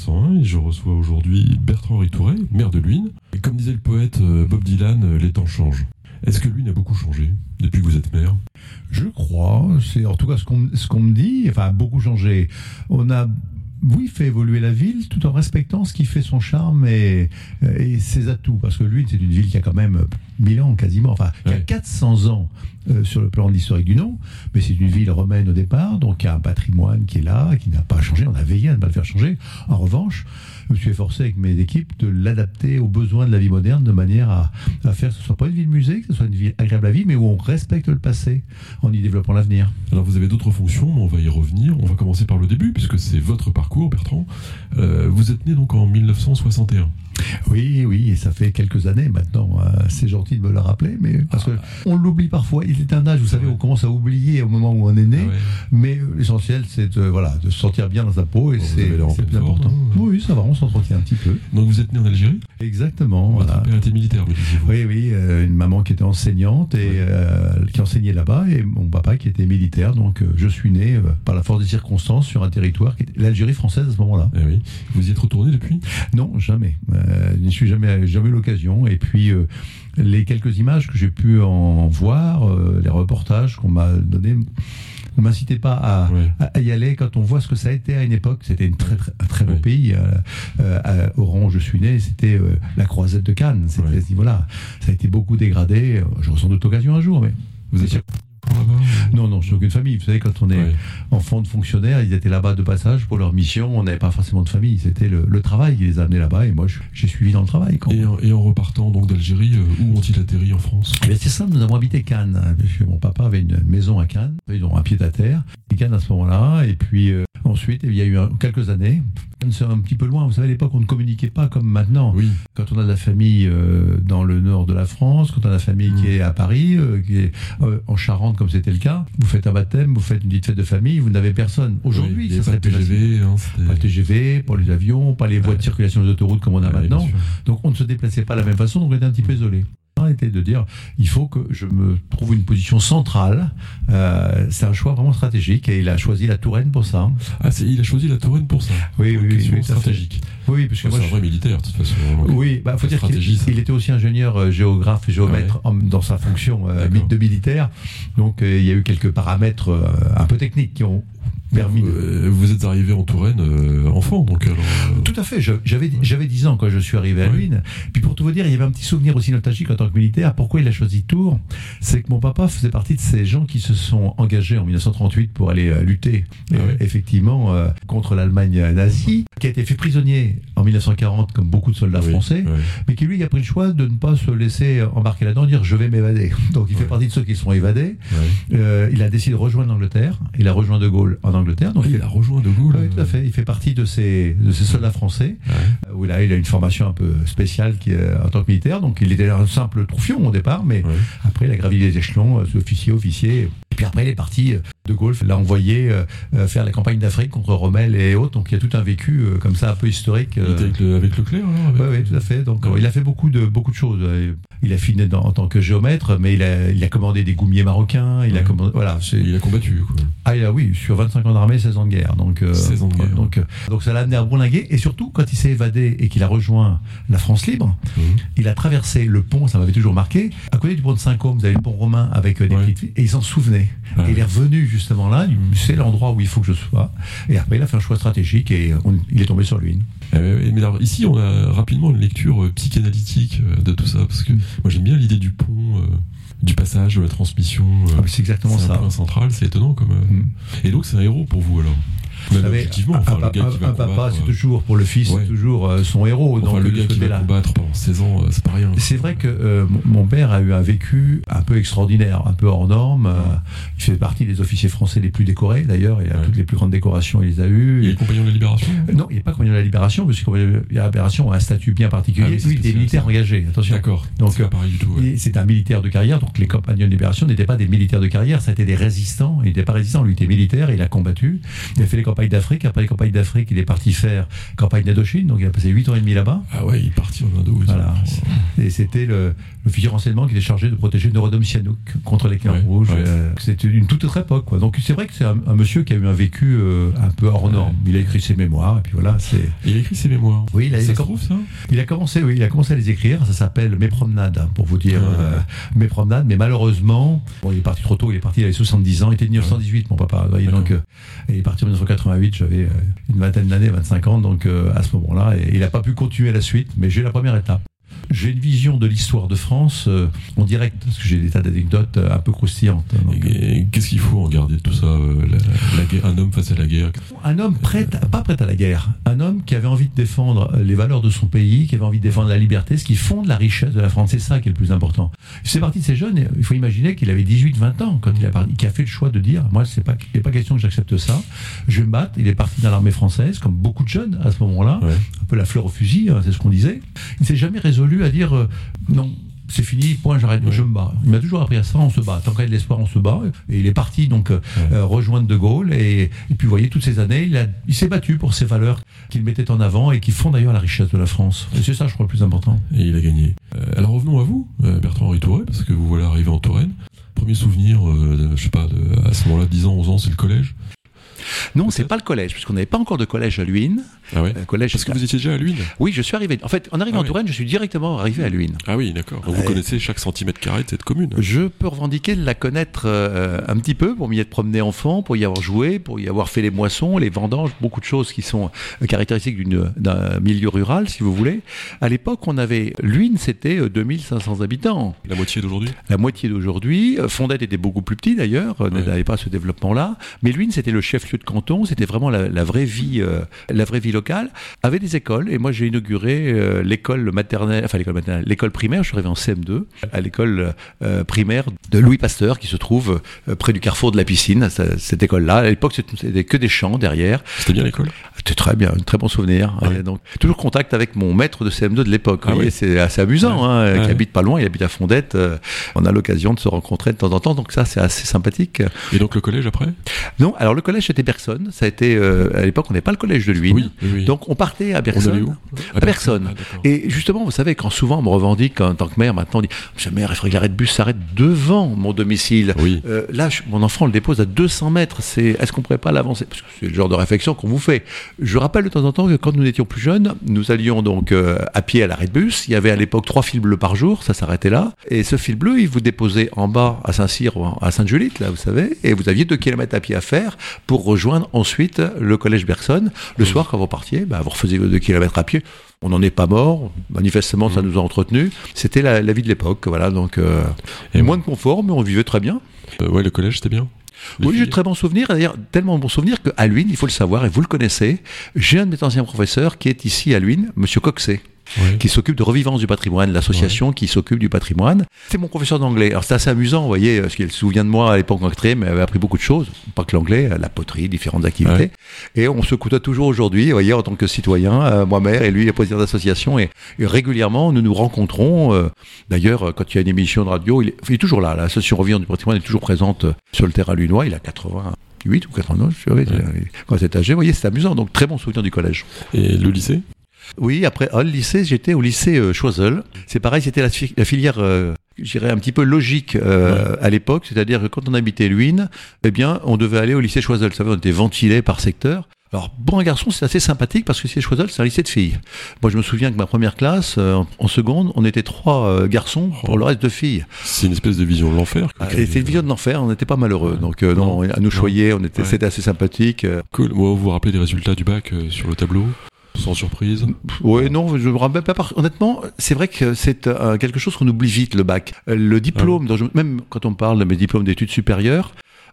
101 et je reçois aujourd'hui Bertrand Touré, maire de Luynes. Et comme disait le poète euh, Bob Dylan, euh, les temps changent. Est-ce que Luynes a beaucoup changé depuis que vous êtes maire Je crois, c'est en tout cas ce qu'on ce qu'on me dit, enfin beaucoup changé. On a oui, fait évoluer la ville tout en respectant ce qui fait son charme et, et ses atouts. Parce que Luynes, c'est une ville qui a quand même 1000 ans quasiment, enfin, qui a Ouais. 400 ans euh, sur le plan de l'historique du nom, mais c'est une ville romaine au départ, donc il y a un patrimoine qui est là, qui n'a pas changé. On a veillé à ne pas le faire changer. En revanche, je me suis efforcé avec mes équipes de l'adapter aux besoins de la vie moderne de manière à, faire que ce soit pas une ville musée, que ce soit une ville agréable à vivre, mais où on respecte le passé en y développant l'avenir. Alors vous avez d'autres fonctions, mais on va y revenir. On va commencer par le début, puisque c'est votre parcours, Bertrand. Euh, vous êtes né donc en 1961. Oui, oui, et ça fait quelques années maintenant. euh, c'est gentil de me le rappeler, mais parce que on l'oublie parfois. Il est un âge, vous savez, Ouais. on commence à oublier au moment où on est né. Ah ouais. Mais euh, l'essentiel, c'est de, voilà, de se sentir bien dans sa peau et Bon, vous c'est plus important. hein. Oui, ça va, on s'entretient un petit peu. Donc vous êtes né en Algérie? Exactement. Votre Voilà. père était militaire, disiez-vous. Oui, oui, euh, une maman qui était enseignante et euh, qui enseignait là-bas, et mon papa qui était militaire. Donc, euh, je suis né par la force des circonstances sur un territoire qui était l'Algérie française à ce moment-là. Eh oui. Vous y êtes retourné depuis? Non, jamais. Euh, je n'y suis jamais, jamais eu l'occasion. Et puis, euh, les quelques images que j'ai pu en voir, euh, les reportages qu'on m'a donnés, ne m'incitaient pas à, y aller. Quand on voit ce que ça a été à une époque, c'était une très, très- un très beau pays. Euh, euh, à Oran, où je suis né, c'était euh, la croisette de Cannes. C'était à ce niveau-là. Ça a été beaucoup dégradé. J'aurai sans doute l'occasion un jour, mais. Vous êtes sûr. Non, non, je suis aucune famille. Vous savez, quand on est Ouais. enfant de fonctionnaires, ils étaient là-bas de passage pour leur mission. On n'avait pas forcément de famille. C'était le, le travail qui les a amenés là-bas. Et moi, j'ai suivi dans le travail. Quand Et en, et en repartant donc d'Algérie, euh, où ont-ils atterri en France? Eh c'est ça, nous avons habité Cannes. hein, parce que mon papa avait une maison à Cannes, ils ont un pied à terre. Et Cannes à ce moment-là, et puis euh, ensuite, il y a eu quelques années. C'est un petit peu loin. Vous savez, à l'époque, on ne communiquait pas comme maintenant. Oui. Quand on a de la famille euh, dans le nord de la France, quand on a la famille qui Mm. est à Paris, euh, qui est euh, en Charente, comme c'était le cas, vous faites un baptême, vous faites une petite fête de famille, vous n'avez personne. Aujourd'hui, Oui, ça serait pas de plus. TGV. hein, Pas le TGV, pas les avions, pas les voies de circulation des autoroutes comme on a Ouais, maintenant. Donc on ne se déplaçait pas de la même façon, donc on était un petit peu isolé. Était de dire il faut que je me trouve une position centrale. Euh, c'est un choix vraiment stratégique et il a choisi la Touraine pour ça. Ah, c'est- il a choisi la Touraine pour ça. Oui, oui, oui, stratégique. Oui, parce que Ouais, moi, c'est un je- vrai militaire, de toute façon. Oui, bah, faut dire qu'il était aussi ingénieur euh, géographe et géomètre dans sa fonction euh, de militaire. Donc euh, il y a eu quelques paramètres un peu techniques qui ont permis de... Euh, vous êtes arrivé en Touraine euh, enfant, donc alors. euh, Tout à fait. J'avais j'avais 10 ans quand je suis arrivé à Oui. Luynes. Puis pour tout vous dire, il y avait un petit souvenir aussi nostalgique en tant que militaire. Pourquoi il a choisi Tours? C'est que mon papa faisait partie de ces gens qui se sont engagés en 1938 pour aller euh, lutter Ah oui. effectivement euh, contre l'Allemagne nazie, qui a été fait prisonnier en 1940 comme beaucoup de soldats oui, français, mais qui lui a pris le choix de ne pas se laisser embarquer là-dedans, dire je vais m'évader. Donc il fait partie de ceux qui sont évadés. Il a décidé de rejoindre l'Angleterre. Il a rejoint De Gaulle en Angleterre. Donc il a rejoint De Gaulle. oui, tout à fait. Il fait partie de ces, de ces soldats français Ouais. euh, où là, il a une formation un peu spéciale qui, est, en tant que militaire. Donc, il était un simple troufion au départ, mais Ouais. après, il a gravi les échelons, euh, officier, officier. Et puis après, il est parti. euh, De Gaulle l'a envoyé euh, euh, faire la campagne d'Afrique contre Rommel et autres. Donc, il y a tout un vécu euh, comme ça, un peu historique. Euh, avec, le, avec Leclerc, alors oui, tout à fait. Donc, euh, il a fait beaucoup de beaucoup de choses. Euh, Il a fini en tant que géomètre, mais il a, il a commandé des goumiers marocains. Il a commandé, voilà. Il a combattu, quoi. Ah, oui, sur 25 ans d'armée, 16 ans de guerre. Donc, euh, 16 ans de guerre. Donc, euh, donc ça l'a amené à bourlinguer. Et surtout, quand il s'est évadé et qu'il a rejoint la France libre, Mhm. il a traversé le pont, ça m'avait toujours marqué. À côté du pont de Saint-Côme, vous avez le pont romain avec euh, des Ouais. petites filles. Et il s'en souvenait. Et il est revenu justement là. il- C'est l'endroit où il faut que je sois. Et après, il a fait un choix stratégique et on- il est tombé sur lui. Euh, mais alors, ici, on a rapidement une lecture euh, psychanalytique euh, de tout ça, parce que moi j'aime bien l'idée du pont, euh, du passage, de la transmission. euh, Ah, c'est exactement c'est un ça. point central, c'est étonnant comme. euh, Mm. Et donc c'est un héros pour vous alors? Vous savez, un, enfin, papa, c'est euh, toujours pour le fils, Ouais. c'est toujours euh, son héros. enfin, donc, le de gars qui va côté-là. combattre pendant 16 ans, euh, c'est pas rien. C'est vrai que euh, mon- père a eu un vécu un peu extraordinaire, un peu hors norme. Il fait partie des officiers français les plus décorés, d'ailleurs. Il a Ouais. toutes les plus grandes décorations, il les a eues. Il est compagnon de la Libération Non, il n'est pas compagnon de la Libération, parce que compagnon de la Libération a un statut bien particulier. Ah oui, il est militaire engagé, attention. D'accord, Donc, c'est pas pareil du tout. C'est un militaire de carrière, donc les compagnons de libération n'étaient pas des militaires de carrière, ça a été des résistants. Il n'était pas résistant, lui il était militaire, il a combattu. Il a fait les campagnes d'Afrique. Après les campagnes d'Afrique, il est parti faire campagne d'Indochine, donc il a passé 8 ans et demi là-bas. Ah ouais, il est parti en Indo. Voilà. Et c'était le, le renseignement qui était chargé de protéger Neurodome Sihanouk contre les ouais, rouges. Euh, c'était une toute autre époque. Quoi. Donc c'est vrai que c'est un, monsieur qui a eu un vécu euh, un peu hors norme. Il a écrit ses mémoires, et puis voilà. C'est... Il a écrit ses mémoires. Oui, il a, ça trouve, ça? Il a commencé, oui, il a commencé à les écrire. Ça s'appelle Mes promenades, hein, pour vous dire euh, Mes promenades. Mais malheureusement, bon, il est parti trop tôt. Il est parti, il avait 70 ans. Il était de 1918, mon papa. donc, il est parti en 1988. J'avais une vingtaine d'années, 25 ans. Donc à ce moment-là, et il n'a pas pu continuer la suite. Mais j'ai la première étape. J'ai une vision de l'histoire de France euh, en direct, parce que j'ai des tas d'anecdotes euh, un peu croustillantes. Euh. Qu'est-ce qu'il faut en garder tout ça la, Un homme face à la guerre? Un homme prêt, pas prêt à la guerre. Un homme qui avait envie de défendre les valeurs de son pays, qui avait envie de défendre la liberté, ce qui fonde la richesse de la France. C'est ça qui est le plus important. C'est parti de ces jeunes, il faut imaginer qu'il avait 18-20 ans quand il a, qui a fait le choix de dire Moi, c'est pas, il n'est pas question que j'accepte ça. Je vais me battre. Il est parti dans l'armée française, comme beaucoup de jeunes à ce moment-là. Un peu la fleur au fusil, hein, c'est ce qu'on disait. Il ne s'est jamais résolu à dire euh, non, c'est fini, point, j'arrête, je me bats. Il m'a toujours appris à ça, on se bat. Tant qu'il y a de l'espoir, on se bat. Et il est parti donc euh, euh, rejoindre De Gaulle. Et, puis vous voyez, toutes ces années, il, il s'est battu pour ces valeurs qu'il mettait en avant et qui font d'ailleurs la richesse de la France. Et c'est ça, je crois, le plus important. Et il a gagné. alors revenons à vous, Bertrand-Henri Touré, parce que vous voilà arrivé en Touraine. Premier souvenir, je sais pas, à ce moment-là, 10 ans, 11 ans, c'est le collège. Non, c'est pas le collège, puisqu'on n'avait pas encore de collège à Luynes. Ah ouais. Euh, collège Parce que vous étiez déjà à Luynes? Oui, je suis arrivé. En fait, en arrivant ah en Touraine, je suis directement arrivé à Luynes. Ah oui, d'accord. vous connaissez chaque centimètre carré de cette commune Je peux revendiquer de la connaître euh, un petit peu pour m'y être promené enfant, pour y avoir joué, pour y avoir fait les moissons, les vendanges, beaucoup de choses qui sont euh, caractéristiques d'un milieu rural, si vous voulez. À l'époque, on avait. Luynes, c'était 2500 habitants. La moitié d'aujourd'hui? La moitié d'aujourd'hui. Fondette était beaucoup plus petit d'ailleurs, n'avait pas ce développement-là. Mais Luynes, c'était le chef-lieu de canton, c'était vraiment la, vraie vie, la vraie vie locale avait des écoles. Et moi, j'ai inauguré euh, l'école maternelle, enfin l'école maternelle, l'école primaire. Je suis arrivé en CM2 à l'école euh, primaire de Louis Pasteur, qui se trouve euh, près du carrefour de la piscine. Cette école-là, à l'époque, c'était que des champs derrière. C'était bien l'école. C'était très bien, un très bon souvenir. donc toujours contact avec mon maître de CM2 de l'époque. Ah c'est assez amusant. Hein, qui habite pas loin, il habite à Fondette. on a l'occasion de se rencontrer de temps en temps, donc ça, c'est assez sympathique. Et donc le collège après? Non, alors le collège c'était personne. Ça a été à l'époque, on n'est pas le collège de Luynes. Oui, Donc on partait à personne. À personne. Ah, et justement, vous savez, quand souvent on me revendique en tant que maire, maintenant on dit Monsieur le maire, il faudrait que l'arrêt de bus s'arrête devant mon domicile. Oui. Euh, là, mon enfant le dépose à 200 mètres. C'est, est-ce qu'on pourrait pas l'avancer? Parce que c'est le genre de réflexion qu'on vous fait. Je rappelle de temps en temps que quand nous étions plus jeunes, nous allions donc euh, à pied à l'arrêt de bus. Il y avait à l'époque trois fils bleus par jour, ça s'arrêtait là. Et ce fil bleu, il vous déposait en bas à Saint-Cyr, à Sainte-Julite, là, vous savez, et vous aviez deux kilomètres à pied à faire pour rejoindre ensuite le collège Bergson. Le soir, quand vous partiez, bah, vous refaisiez vos deux kilomètres à pied. On n'en est pas mort. Manifestement, ça mmh. nous a entretenus. C'était la, vie de l'époque, voilà. Donc, euh, et moins de confort, mais on vivait très bien. Euh, ouais, le collège, c'était bien. oui, j'ai de très bons souvenirs. D'ailleurs, tellement bons souvenirs qu'à Luynes, il faut le savoir, et vous le connaissez, j'ai un de mes anciens professeurs qui est ici à Luynes, Monsieur Coxet qui s'occupe de Revivance du patrimoine, l'association qui s'occupe du patrimoine. C'est mon professeur d'anglais. Alors c'est assez amusant, vous voyez, parce qu'il se souvient de moi à l'époque en quatrième, il avait appris beaucoup de choses, pas que l'anglais, la poterie, différentes activités. Et on se côtoie toujours aujourd'hui, vous voyez, en tant que citoyen, euh, moi-même et lui, le président d'association, et, régulièrement nous nous rencontrons. Euh, d'ailleurs, quand il y a une émission de radio, il est, toujours là. L'association Revivance du patrimoine est toujours présente euh, sur le terrain lunois. Il a 88 ou 89, je sais, quand c'est âgé. Vous voyez, c'est amusant. Donc, très bon souvenir du collège. Et le lycée? Oui, après le lycée, j'étais au lycée euh, Choiseul. C'est pareil, c'était la, filière, euh, je dirais, un petit peu logique euh, à l'époque. C'est-à-dire que quand on habitait Luynes, eh bien, on devait aller au lycée Choiseul. Vous savez, on était ventilé par secteur. Alors, bon, un garçon, c'est assez sympathique parce que c'est Choiseul, c'est un lycée de filles. Moi, je me souviens que ma première classe, en seconde, on était trois garçons pour le reste de filles. C'est une espèce de vision de l'enfer. Ah, c'était une vision de l'enfer, on n'était pas malheureux. Donc, non, à nous choyer, on était, c'était assez sympathique. Cool. Moi, vous vous rappelez des résultats du bac sur le tableau? Sans surprise Oui, non, je me rappelle pas. Honnêtement, c'est vrai que c'est euh, quelque chose qu'on oublie vite, le bac. Le diplôme, ah même quand on parle de mes diplômes d'études supérieures,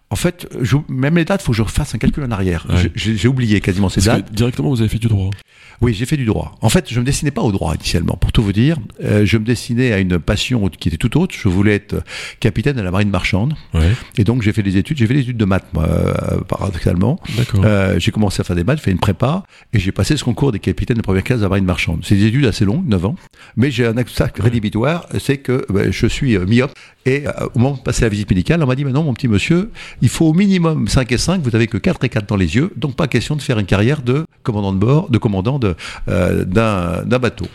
en fait, même les dates, il faut que je refasse un calcul en arrière. J'ai oublié quasiment ces dates. directement, vous avez fait du droit Oui, j'ai fait du droit. En fait, je me dessinais pas au droit initialement. Pour tout vous dire, euh, je me dessinais à une passion qui était tout autre. Je voulais être capitaine de la marine marchande. Et donc, j'ai fait des études. J'ai fait des études de maths, moi, euh, paradoxalement. Euh, j'ai commencé à faire des maths, fait une prépa, et j'ai passé ce concours des capitaines de première classe de la marine marchande. C'est des études assez longues, 9 ans. Mais j'ai un acte rédhibitoire, c'est que ben, je suis myope Et euh, au moment de passer la visite médicale, on m'a dit, mais non, mon petit monsieur, il faut au minimum 5 et 5, vous n'avez que 4 et 4 dans les yeux, donc pas question de faire une carrière de commandant de bord, de commandant euh, d'un, bateau.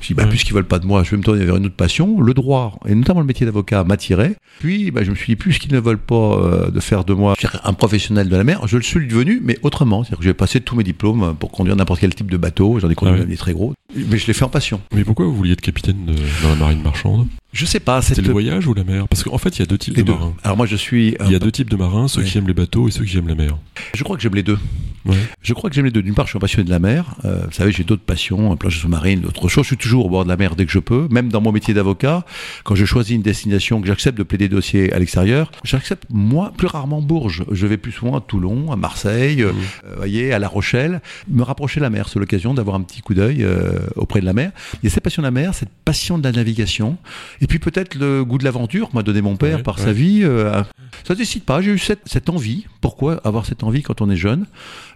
Je dis, bah, Ouais. puisqu'ils veulent pas de moi, je vais me tourner vers une autre passion. Le droit, et notamment le métier d'avocat, m'attirait. Puis, bah, je me suis dit, puisqu'ils ne veulent pas euh, de faire de moi un professionnel de la mer, je le suis devenu, mais autrement. C'est-à-dire que j'ai passé tous mes diplômes pour conduire n'importe quel type de bateau. J'en ai conduit Ah ouais. même des très gros. Mais je l'ai fait en passion. Mais pourquoi vous vouliez être capitaine de- dans la marine marchande? Je sais pas, C'était cette... le voyage ou la mer? Parce qu'en fait, il y a deux types les de deux. marins. Alors moi, je suis. Il y a peu- deux types de marins, ceux Ouais. qui aiment les bateaux et ceux qui aiment la mer. Je crois que j'aime les deux. Ouais. Je crois que j'aime les deux. D'une part, je suis un passionné de la mer. Euh, vous savez, j'ai d'autres passions, plage sous-marine, d'autres choses. Je suis toujours au bord de la mer dès que je peux. Même dans mon métier d'avocat, quand je choisis une destination, que j'accepte de plaider dossier à l'extérieur, j'accepte, moi, plus rarement Bourges. Je vais plus souvent à Toulon, à Marseille, Mhm. euh, voyez, à La Rochelle. Me rapprocher de la mer, c'est l'occasion d'avoir un petit coup d'œil euh, auprès de la mer. Il y a cette passion de la mer, cette passion de la navigation. Et puis peut-être le goût de l'aventure m'a donné mon père Ouais, par ouais. sa vie. euh, ça ne décide pas. J'ai eu cette, cette envie. Pourquoi avoir cette envie quand on est jeune?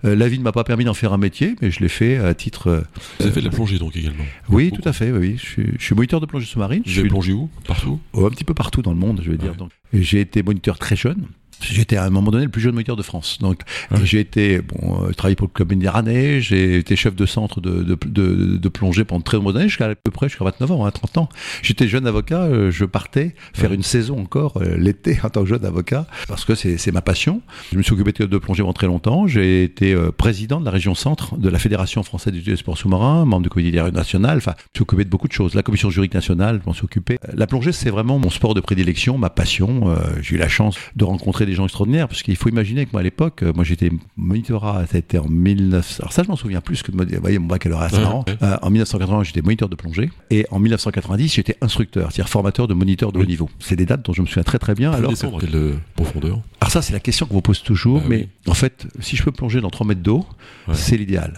Euh, La vie ne m'a pas permis d'en faire un métier, mais je l'ai fait à titre. euh, Vous avez fait de la plongée donc également oui, Beaucoup. tout à fait. Oui. Je, suis, je suis moniteur de plongée sous-marine. Vous avez plongé où? Partout? Oh, un petit peu partout dans le monde, je vais dire. Ouais. Donc, et j'ai été moniteur très jeune. J'étais à un moment donné le plus jeune moniteur de France. Donc, Ouais. j'ai été, bon, euh, travaillé pour le club méditerranéen, j'ai été chef de centre de, de, de, de plongée pendant très nombreuses années, jusqu'à à peu près jusqu'à 29 ans, hein, 30 ans. J'étais jeune avocat, euh, je partais faire Ouais. une saison encore euh, l'été en tant que jeune avocat, parce que c'est ma passion. Je me suis occupé de plongée pendant très longtemps. J'ai été président de la région centre de la Fédération française d'études des sports sous-marins, membre du comité national. Enfin, je me suis occupé de beaucoup de choses. La commission juridique nationale, je m'en suis occupé. La plongée, c'est vraiment mon sport de prédilection, ma passion. J'ai eu la chance de rencontrer des gens extraordinaires, parce qu'il faut imaginer que moi, à l'époque, euh, moi, j'étais monitorat, ça a été en 1900. Alors ça, je m'en souviens plus que de vous voyez, mon baccalauréat, c'est marrant. ouais. Euh, en 1980, j'étais moniteur de plongée. Et en 1990, j'étais instructeur, c'est-à-dire formateur de moniteurs de haut Oui. niveau. C'est des dates dont je me souviens très très bien. Alors, descendre quelle euh, profondeur alors ça, c'est la question qu'on vous pose toujours, Bah mais en fait, si je peux plonger dans 3 mètres d'eau, Ouais. c'est l'idéal.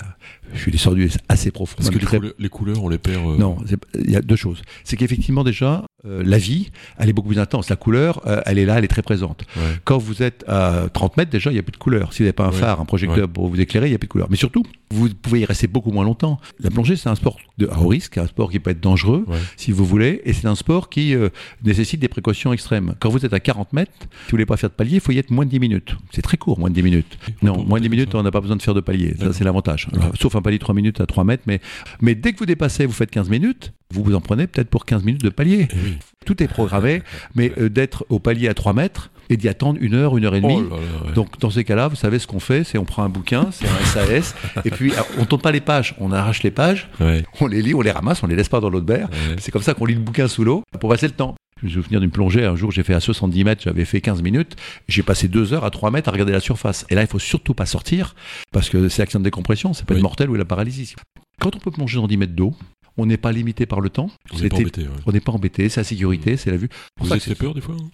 Je suis descendu assez profond. Parce que les, très- couleurs, les couleurs, on les perd. euh, Non, il y a deux choses. C'est qu'effectivement déjà, euh, la vie, elle est beaucoup plus intense. La couleur, euh, elle est là, elle est très présente. ouais. Quand vous êtes à 30 mètres, déjà, il n'y a plus de couleur. Si vous n'avez pas un Ouais. phare, un projecteur pour vous éclairer, il n'y a plus de couleur. Mais surtout, vous pouvez y rester beaucoup moins longtemps. La plongée, c'est un sport de à haut risque, un sport qui peut être dangereux, si vous voulez, et c'est un sport qui euh, nécessite des précautions extrêmes. Quand vous êtes à 40 mètres, si vous voulez pas faire de palier, il faut y être moins de 10 minutes. C'est très court, moins de 10 minutes. On Non, moins de monter 10 comme minutes, ça. on n'a pas besoin de faire de palier. Ça, c'est l'avantage. Sauf un palier de 3 minutes à 3 mètres, mais, mais dès que vous dépassez, vous faites 15 minutes, vous vous en prenez peut-être pour 15 minutes de palier. Eh oui. Tout est programmé, mais euh, d'être au palier à 3 mètres et d'y attendre une heure, une heure et demie. Oh là là, ouais. Donc dans ces cas-là, vous savez ce qu'on fait, c'est on prend un bouquin, c'est un SAS, et puis on tourne pas les pages, on arrache les pages, Ouais, on les lit, on les ramasse, on les laisse pas dans l'eau de mer. ouais. C'est comme ça qu'on lit le bouquin sous l'eau pour passer le temps. Je me souviens d'une plongée, un jour j'ai fait à 70 mètres, j'avais fait 15 minutes, j'ai passé deux heures à 3 mètres à regarder la surface. Et là, il faut surtout pas sortir, parce que c'est l'accident de décompression, c'est pas Oui. une mortelle ou la paralysie. Quand on peut plonger dans 10 mètres d'eau, on n'est pas limité par le temps. On n'est pas embêté. ouais. on n'est pas embêté, c'est la sécurité, c'est la vue. Vous avez peur des fois hein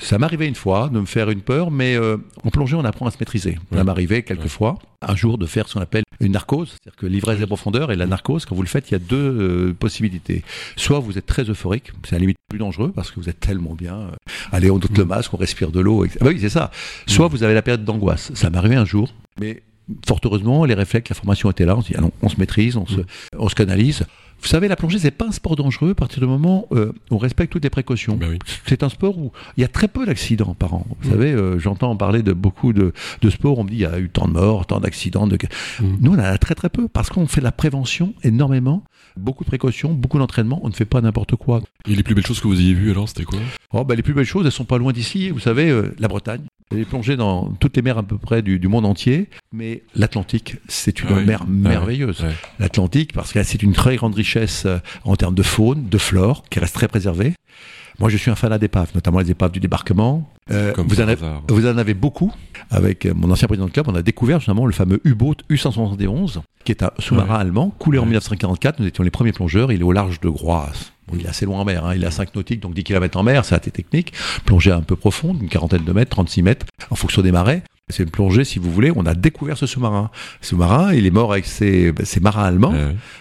ça m'arrivait une fois de me faire une peur, mais euh, en plongée, on apprend à se maîtriser. Ouais. Ça m'arrivait quelques Ouais. fois, un jour, de faire ce qu'on appelle une narcose, c'est-à-dire que l'ivresse des profondeurs et la narcose, quand vous le faites, il y a deux euh, possibilités. Soit vous êtes très euphorique, c'est à la limite plus dangereux parce que vous êtes tellement bien. euh, allez, on doute le masque, on respire de l'eau. etc. Ah bah oui, c'est ça. Soit vous avez la période d'angoisse. Ça m'est arrivé un jour, mais fort heureusement, les réflexes, la formation était là. On se dit, ah non, on se maîtrise, on se, on se canalise. Vous savez, la plongée, c'est pas un sport dangereux à partir du moment où on respecte toutes les précautions. Oui. C'est un sport où il y a très peu d'accidents par an. Vous Mm. savez, euh, j'entends parler de beaucoup de, de sports, on me dit il y a eu tant de morts, tant d'accidents. De... Mm. Nous, on en a très très peu parce qu'on fait de la prévention énormément, beaucoup de précautions, beaucoup d'entraînement, on ne fait pas n'importe quoi. Et les plus belles choses que vous ayez vues alors, c'était quoi? Oh, bah, les plus belles choses, elles sont pas loin d'ici. Vous savez, euh, la Bretagne. J'ai plongé dans toutes les mers à peu près du, du monde entier, mais l'Atlantique, c'est une Ah oui. mer Ah merveilleuse. L'Atlantique, parce que c'est une très grande richesse euh, en termes de faune, de flore, qui reste très préservée. Moi, je suis un fanat d'épaves, notamment les épaves du débarquement. Euh, Comme vous, en avez, hasard. vous en avez beaucoup. Avec euh, mon ancien président de club, on a découvert justement le fameux U-boat U-171, qui est un sous-marin Ouais. allemand, coulé en Ouais. 1944. Nous étions les premiers plongeurs. Il est au large de Groix. Bon, il est assez loin en mer, hein. il est à 5 nautiques, donc 10 km en mer, c'est assez technique. Plongée un peu profonde, une quarantaine de mètres, 36 mètres, en fonction des marées. C'est une plongée, si vous voulez, on a découvert ce sous-marin. Ce sous-marin, il est mort avec ses, ses marins allemands.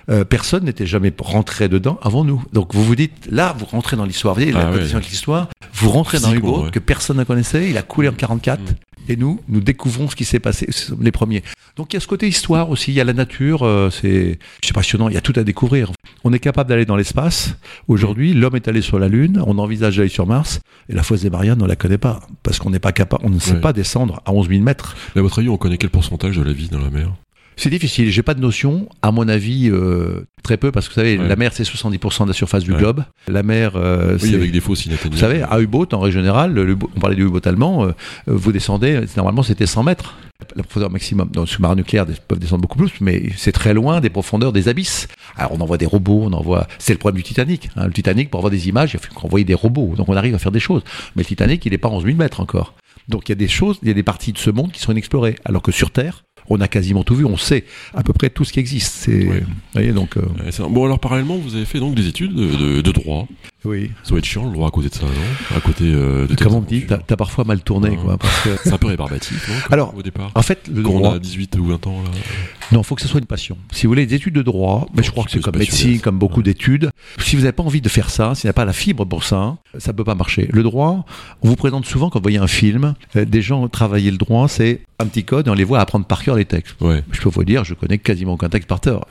Euh, personne n'était jamais rentré dedans avant nous. Donc vous vous dites, là, vous rentrez dans l'histoire. Vous voyez, la Ah avec l'histoire. Vous rentrez dans ouais. que personne ne connaissait. Il a coulé en 44. Mm. Et nous, nous découvrons ce qui s'est passé. Les premiers. Donc il y a ce côté histoire aussi, il y a la nature, euh, c'est passionnant, il y a tout à découvrir. On est capable d'aller dans l'espace. Aujourd'hui, l'homme est allé sur la Lune, on envisage d'aller sur Mars, et la fosse des Mariannes, on ne la connaît pas, parce qu'on n'est pas capable, on ne sait pas descendre à 11 000 mètres. Mais à votre avis, on connaît quel pourcentage de la vie dans la mer? C'est difficile, j'ai pas de notion, à mon avis, euh, très peu, parce que vous savez, Ouais. la mer c'est 70% de la surface du Ouais. globe. La mer, euh, Oui, avec des fosses inatteignables. Vous savez, à U-boat, en règle générale, on parlait du U-boat allemand, euh, euh, vous descendez, normalement c'était 100 mètres. La profondeur maximum. Dans le sous-marin nucléaire, ils peuvent descendre beaucoup plus, mais c'est très loin des profondeurs des abysses. Alors on envoie des robots, on envoie. C'est le problème du Titanic. hein. Le Titanic, pour avoir des images, il faut envoyer des robots. Donc on arrive à faire des choses. Mais le Titanic, il n'est pas à 11 000 mètres encore. Donc il y a des choses, il y a des parties de ce monde qui sont inexplorées. Alors que sur Terre, on a quasiment tout vu, on sait à peu près tout ce qui existe. C'est, Ouais. voyez, donc, euh, Bon, alors parallèlement, vous avez fait donc des études de, de- de droit. Oui. Ça doit être chiant le droit à côté de ça, non? À côté euh, de Comme on dit, t'as, t'as parfois mal tourné, Ouais. quoi. Parce que, C'est un peu rébarbatif, non Alors, au départ? en fait, le Quand on droit. a 18 ou 20 ans, là. Non, il faut que ce soit une passion. Si vous voulez des études de droit, mais je crois que c'est comme médecine, comme beaucoup Ouais. d'études. Si vous n'avez pas envie de faire ça, si vous n'avez pas la fibre pour ça, ça peut pas marcher. Le droit, on vous présente souvent quand vous voyez un film, euh, des gens travailler le droit, c'est un petit code et on les voit apprendre par cœur les textes. Ouais. Je peux vous dire, je connais quasiment aucun texte par cœur.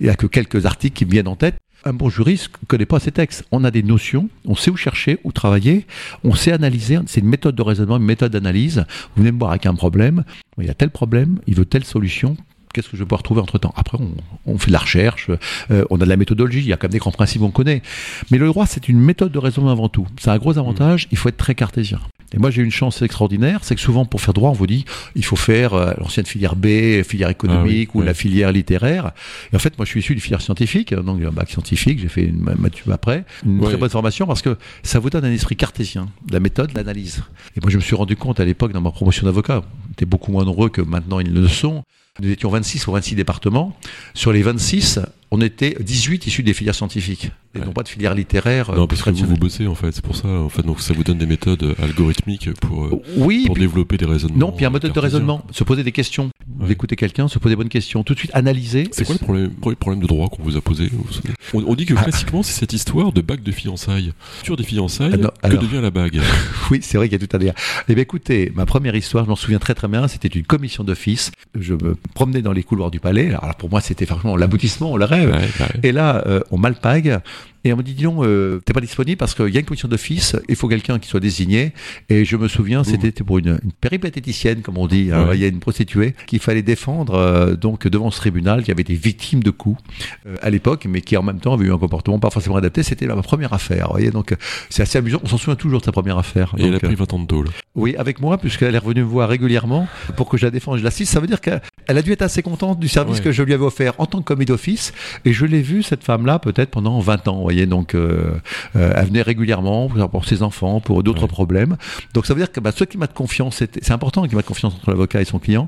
Il n'y a que quelques articles qui me viennent en tête. Un bon juriste ne connaît pas ces textes. On a des notions, on sait où chercher, où travailler, on sait analyser. C'est une méthode de raisonnement, une méthode d'analyse. Vous venez me voir avec un problème, il y a tel problème, il veut telle solution. Qu'est-ce que je vais pouvoir trouver entre temps Après, on, on fait de la recherche, euh, on a de la méthodologie, il y a quand même des grands principes qu'on connaît. Mais le droit, c'est une méthode de raisonnement avant tout. C'est un gros avantage, il faut être très cartésien. Et moi, j'ai eu une chance extraordinaire, c'est que souvent, pour faire droit, on vous dit, il faut faire euh, l'ancienne filière B, filière économique Ah oui, ou la filière littéraire. Et en fait, moi, je suis issu d'une filière scientifique, donc j'ai un bac scientifique, j'ai fait une maths après, une Ouais. très bonne formation parce que ça vous donne un esprit cartésien, la méthode, de l'analyse. Et moi, je me suis rendu compte à l'époque, dans ma promotion d'avocat, on était beaucoup moins nombreux que maintenant ils le sont. Nous étions 26 ou 26 départements. Sur les 26, on était 18 issus des filières scientifiques, et Ouais. non pas de filière littéraire. Non, euh, parce que vous, vous bossez en fait, c'est pour ça. En fait, donc ça vous donne des méthodes euh, algorithmiques pour, euh, Oui, pour puis- développer des raisonnements. non, puis un modèle de raisonnement, se poser des questions, Ouais. d'écouter quelqu'un, se poser des bonnes questions, tout de suite analyser. C'est quoi le problème, de droit qu'on vous a posé vous vous souvenez? On, on dit que Ah. classiquement, c'est cette histoire de bague de fiançailles. Sur des fiançailles, Ah non, que devient la bague? Oui, c'est vrai qu'il y a tout à dire. Eh bien, écoutez, ma première histoire, je m'en souviens très très bien, c'était une commission d'office. Je me promenais dans les couloirs du palais. Alors pour moi, c'était franchement l'aboutissement, le rêve. Ouais, ouais. Et là, euh, on m'alpague. Et on me dit, dis donc, euh, t'es pas disponible parce qu'il y a une commission d'office, il faut quelqu'un qui soit désigné. Et je me souviens, c'était pour une, une péripatéticienne, comme on dit. hein. Ouais. Il y a une prostituée qu'il fallait défendre euh, donc devant ce tribunal qui avait été victime de coups euh, à l'époque, mais qui en même temps avait eu un comportement pas forcément adapté. C'était ma première affaire. Vous voyez, donc c'est assez amusant. On s'en souvient toujours de sa première affaire. Et elle a pris 20 ans de tôle. oui, avec moi, puisqu'elle est revenue me voir régulièrement pour que je la défende, je l'assiste. Ça veut dire qu'elle elle a dû être assez contente du service Ouais. que je lui avais offert en tant que commis d'office. Et je l'ai vue, cette femme-là, peut-être pendant 20 ans. Voyez, donc euh, euh, elle venait régulièrement pour, ses enfants, pour d'autres Ouais. problèmes. Donc ça veut dire que bah, ce climat de confiance, c'est important, le climat de confiance entre l'avocat et son client.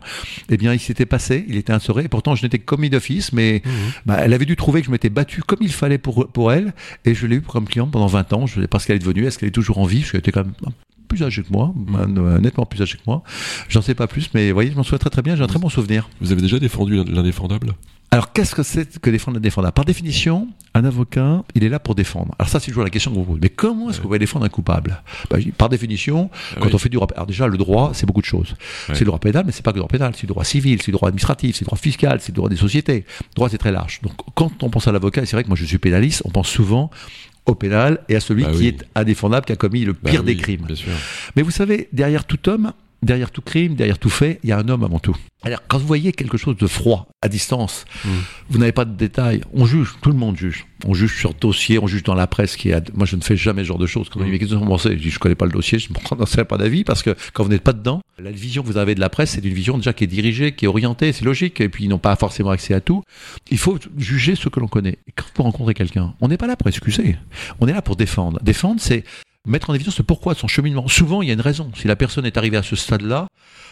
Eh bien, il s'était passé, il était instauré. Et pourtant, je n'étais que commis d'office, mais bah, elle avait dû trouver que je m'étais battu comme il fallait pour, pour elle. Et je l'ai eu comme cliente pendant 20 ans. Je ne sais pas ce qu'elle est devenue. Est-ce qu'elle est toujours en vie? Parce qu'elle était quand même plus âgée que moi, Mm. euh, nettement plus âgée que moi. J'en sais pas plus, mais vous voyez, je m'en souviens très très bien. J'ai un très bon souvenir. Vous avez déjà défendu l'in- l'indéfendable? Alors, qu'est-ce que c'est que défendre l'indéfendable Par définition, un avocat, il est là pour défendre. Alors ça, c'est toujours la question qu'on vous pose. Mais comment est-ce que vous pouvez défendre un coupable? Bah, Par définition, Ah quand oui. on fait du droit, alors déjà le droit, c'est beaucoup de choses. C'est le droit pénal, mais c'est pas que le droit pénal, c'est le droit civil, c'est le droit administratif, c'est le droit fiscal, c'est le droit des sociétés. Le droit c'est très large. Donc quand on pense à l'avocat, et c'est vrai que moi je suis pénaliste, on pense souvent au pénal et à celui Bah qui oui. est indéfendable, qui a commis le Bah pire des crimes. Bien sûr. Mais vous savez, derrière tout homme, derrière tout crime, derrière tout fait, il y a un homme avant tout. Alors, quand vous voyez quelque chose de froid, à distance, Mm. vous n'avez pas de détails, on juge, tout le monde juge. On juge sur dossier, on juge dans la presse qui est. Moi, je ne fais jamais ce genre de choses. Quand on me dit, Mm. mais qu'est-ce que vous en pensez? Je je connais pas le dossier, je ne prononcerai pas d'avis parce que quand vous n'êtes pas dedans, la vision que vous avez de la presse, c'est une vision déjà qui est dirigée, qui est orientée, c'est logique, et puis ils n'ont pas forcément accès à tout. Il faut juger ce que l'on connaît. Et quand vous rencontrez quelqu'un, on n'est pas là pour excuser, on est là pour défendre. Défendre, c'est mettre en évidence le pourquoi de son cheminement. Souvent, il y a une raison. Si la personne est arrivée à ce stade-là,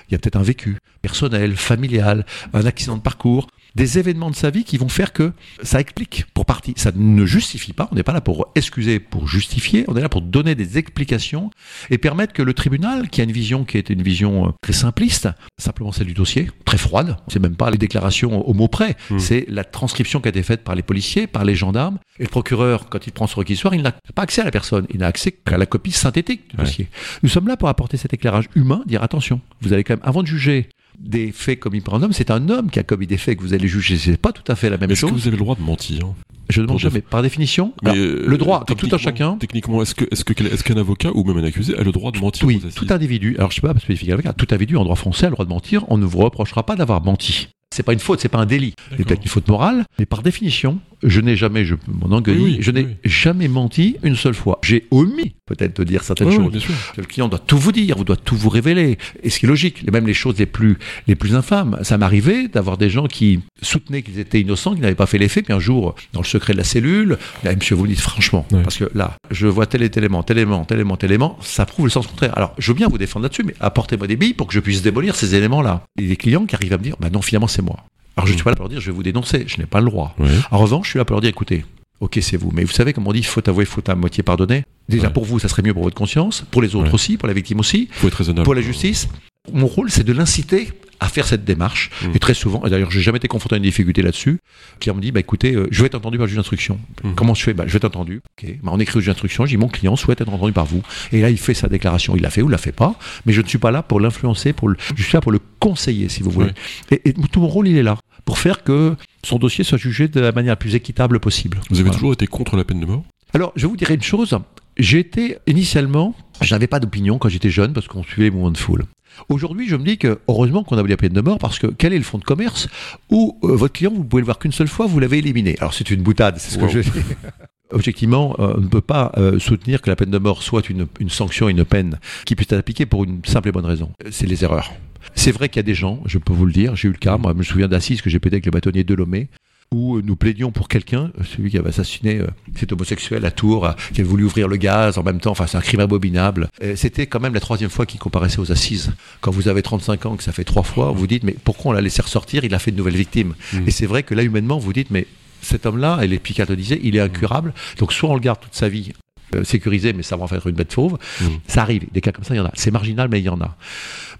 il y a peut-être un vécu personnel, familial, un accident de parcours, des événements de sa vie qui vont faire que ça explique pour partie. Ça ne justifie pas, on n'est pas là pour excuser, pour justifier, on est là pour donner des explications et permettre que le tribunal, qui a une vision qui est une vision euh, très simpliste, simplement celle du dossier, très froide, c'est même pas les déclarations au mot près, Mm. c'est la transcription qui a été faite par les policiers, par les gendarmes, et le procureur, quand il prend ce requisitoire, il n'a pas accès à la personne, il n'a accès qu'à la copie synthétique du Ouais. dossier. Nous sommes là pour apporter cet éclairage humain, dire attention, vous allez quand même, avant de juger des faits commis par un homme, c'est un homme qui a commis des faits que vous allez juger. C'est pas tout à fait la même Est-ce chose. que vous avez le droit de mentir Je demande Pour jamais, par définition, alors, euh, le droit, comme tout un chacun. Techniquement, est-ce que est-ce que est-ce qu'un avocat ou même un accusé a le droit de mentir Oui, tout individu, alors je sais pas spécifiquement, avocat, tout individu en droit français a le droit de mentir, on ne vous reprochera pas d'avoir menti. C'est pas une faute, c'est pas un délit. C'est peut-être une faute morale, mais par définition, je n'ai jamais, je Oui, oui, je n'ai oui. jamais menti une seule fois. J'ai omis peut-être de dire certaines choses. Le client doit tout vous dire, vous doit tout vous révéler. Et ce qui est logique, et même les choses les plus, les plus infâmes. Ça m'arrivait d'avoir des gens qui soutenaient qu'ils étaient innocents, qu'ils n'avaient pas fait les faits, puis un jour, dans le secret de la cellule, là, monsieur, vous me dites franchement, parce que là, je vois tel et tel élément, tel élément, tel élément, tel élément, ça prouve le sens contraire. Alors, je veux bien vous défendre là-dessus, mais apportez-moi des billes pour que je puisse démolir ces éléments-là. Et des clients qui arrivent à me dire, bah non, finalement, c'est moi. Alors, je ne suis pas là pour leur dire, je vais vous dénoncer, je n'ai pas le droit. En revanche, je suis là pour leur dire, écoutez, ok, c'est vous, mais vous savez, comme on dit, faute avouée, faute à moitié pardonner. Déjà, Ouais. pour vous, ça serait mieux pour votre conscience, pour les autres Ouais. aussi, pour la victime aussi, Faut être raisonnable. pour la justice. Mon rôle, c'est de l'inciter à faire cette démarche. Mm. Et très souvent, et d'ailleurs, j'ai jamais été confronté à une difficulté là-dessus, qui me dit, bah écoutez, euh, je vais être entendu par le juge d'instruction. Mm. Comment je fais? Bah, Je vais être entendu. Ok. Bah, on écrit au juge d'instruction, je dis, mon client souhaite être entendu par vous. Et là, il fait sa déclaration. Il l'a fait ou il l'a fait pas. Mais je ne suis pas là pour l'influencer, pour le... je suis là pour le conseiller, si vous voulez. Et, et tout mon rôle, il est là, pour faire que son dossier soit jugé de la manière la plus équitable possible. Vous avez Voilà. toujours été contre la peine de mort? Alors, je vous dirais une chose. J'étais initialement, je n'avais pas d'opinion quand j'étais jeune parce qu'on suivait les mouvements de foule. Aujourd'hui, je me dis que heureusement qu'on a aboli la peine de mort parce que quel est le fonds de commerce où euh, votre client, vous pouvez le voir qu'une seule fois, vous l'avez éliminé. Alors, c'est une boutade, c'est ce Wow. que je dis. Objectivement, euh, on ne peut pas euh, soutenir que la peine de mort soit une, une sanction, une peine qui puisse être appliquée pour une simple et bonne raison. C'est les erreurs. C'est vrai qu'il y a des gens, je peux vous le dire, j'ai eu le cas, moi je me souviens d'assises que j'ai pété avec le bâtonnier Delomé, où nous plaidions pour quelqu'un, euh, celui qui avait assassiné euh, cet homosexuel à Tours, euh, qui avait voulu ouvrir le gaz en même temps, enfin c'est un crime abominable. C'était quand même la troisième fois qu'il comparaissait aux assises. Quand vous avez 35 ans, que ça fait trois fois, vous dites, mais pourquoi on l'a laissé ressortir? Il a fait de nouvelles victimes. Mm. Et c'est vrai que là, humainement, vous dites, mais cet homme-là, et les psychiatres le disaient, il est incurable. Donc soit on le garde toute sa vie euh, sécurisé, mais ça va en faire une bête fauve. Mm. Ça arrive, des cas comme ça, il y en a. C'est marginal, mais il y en a.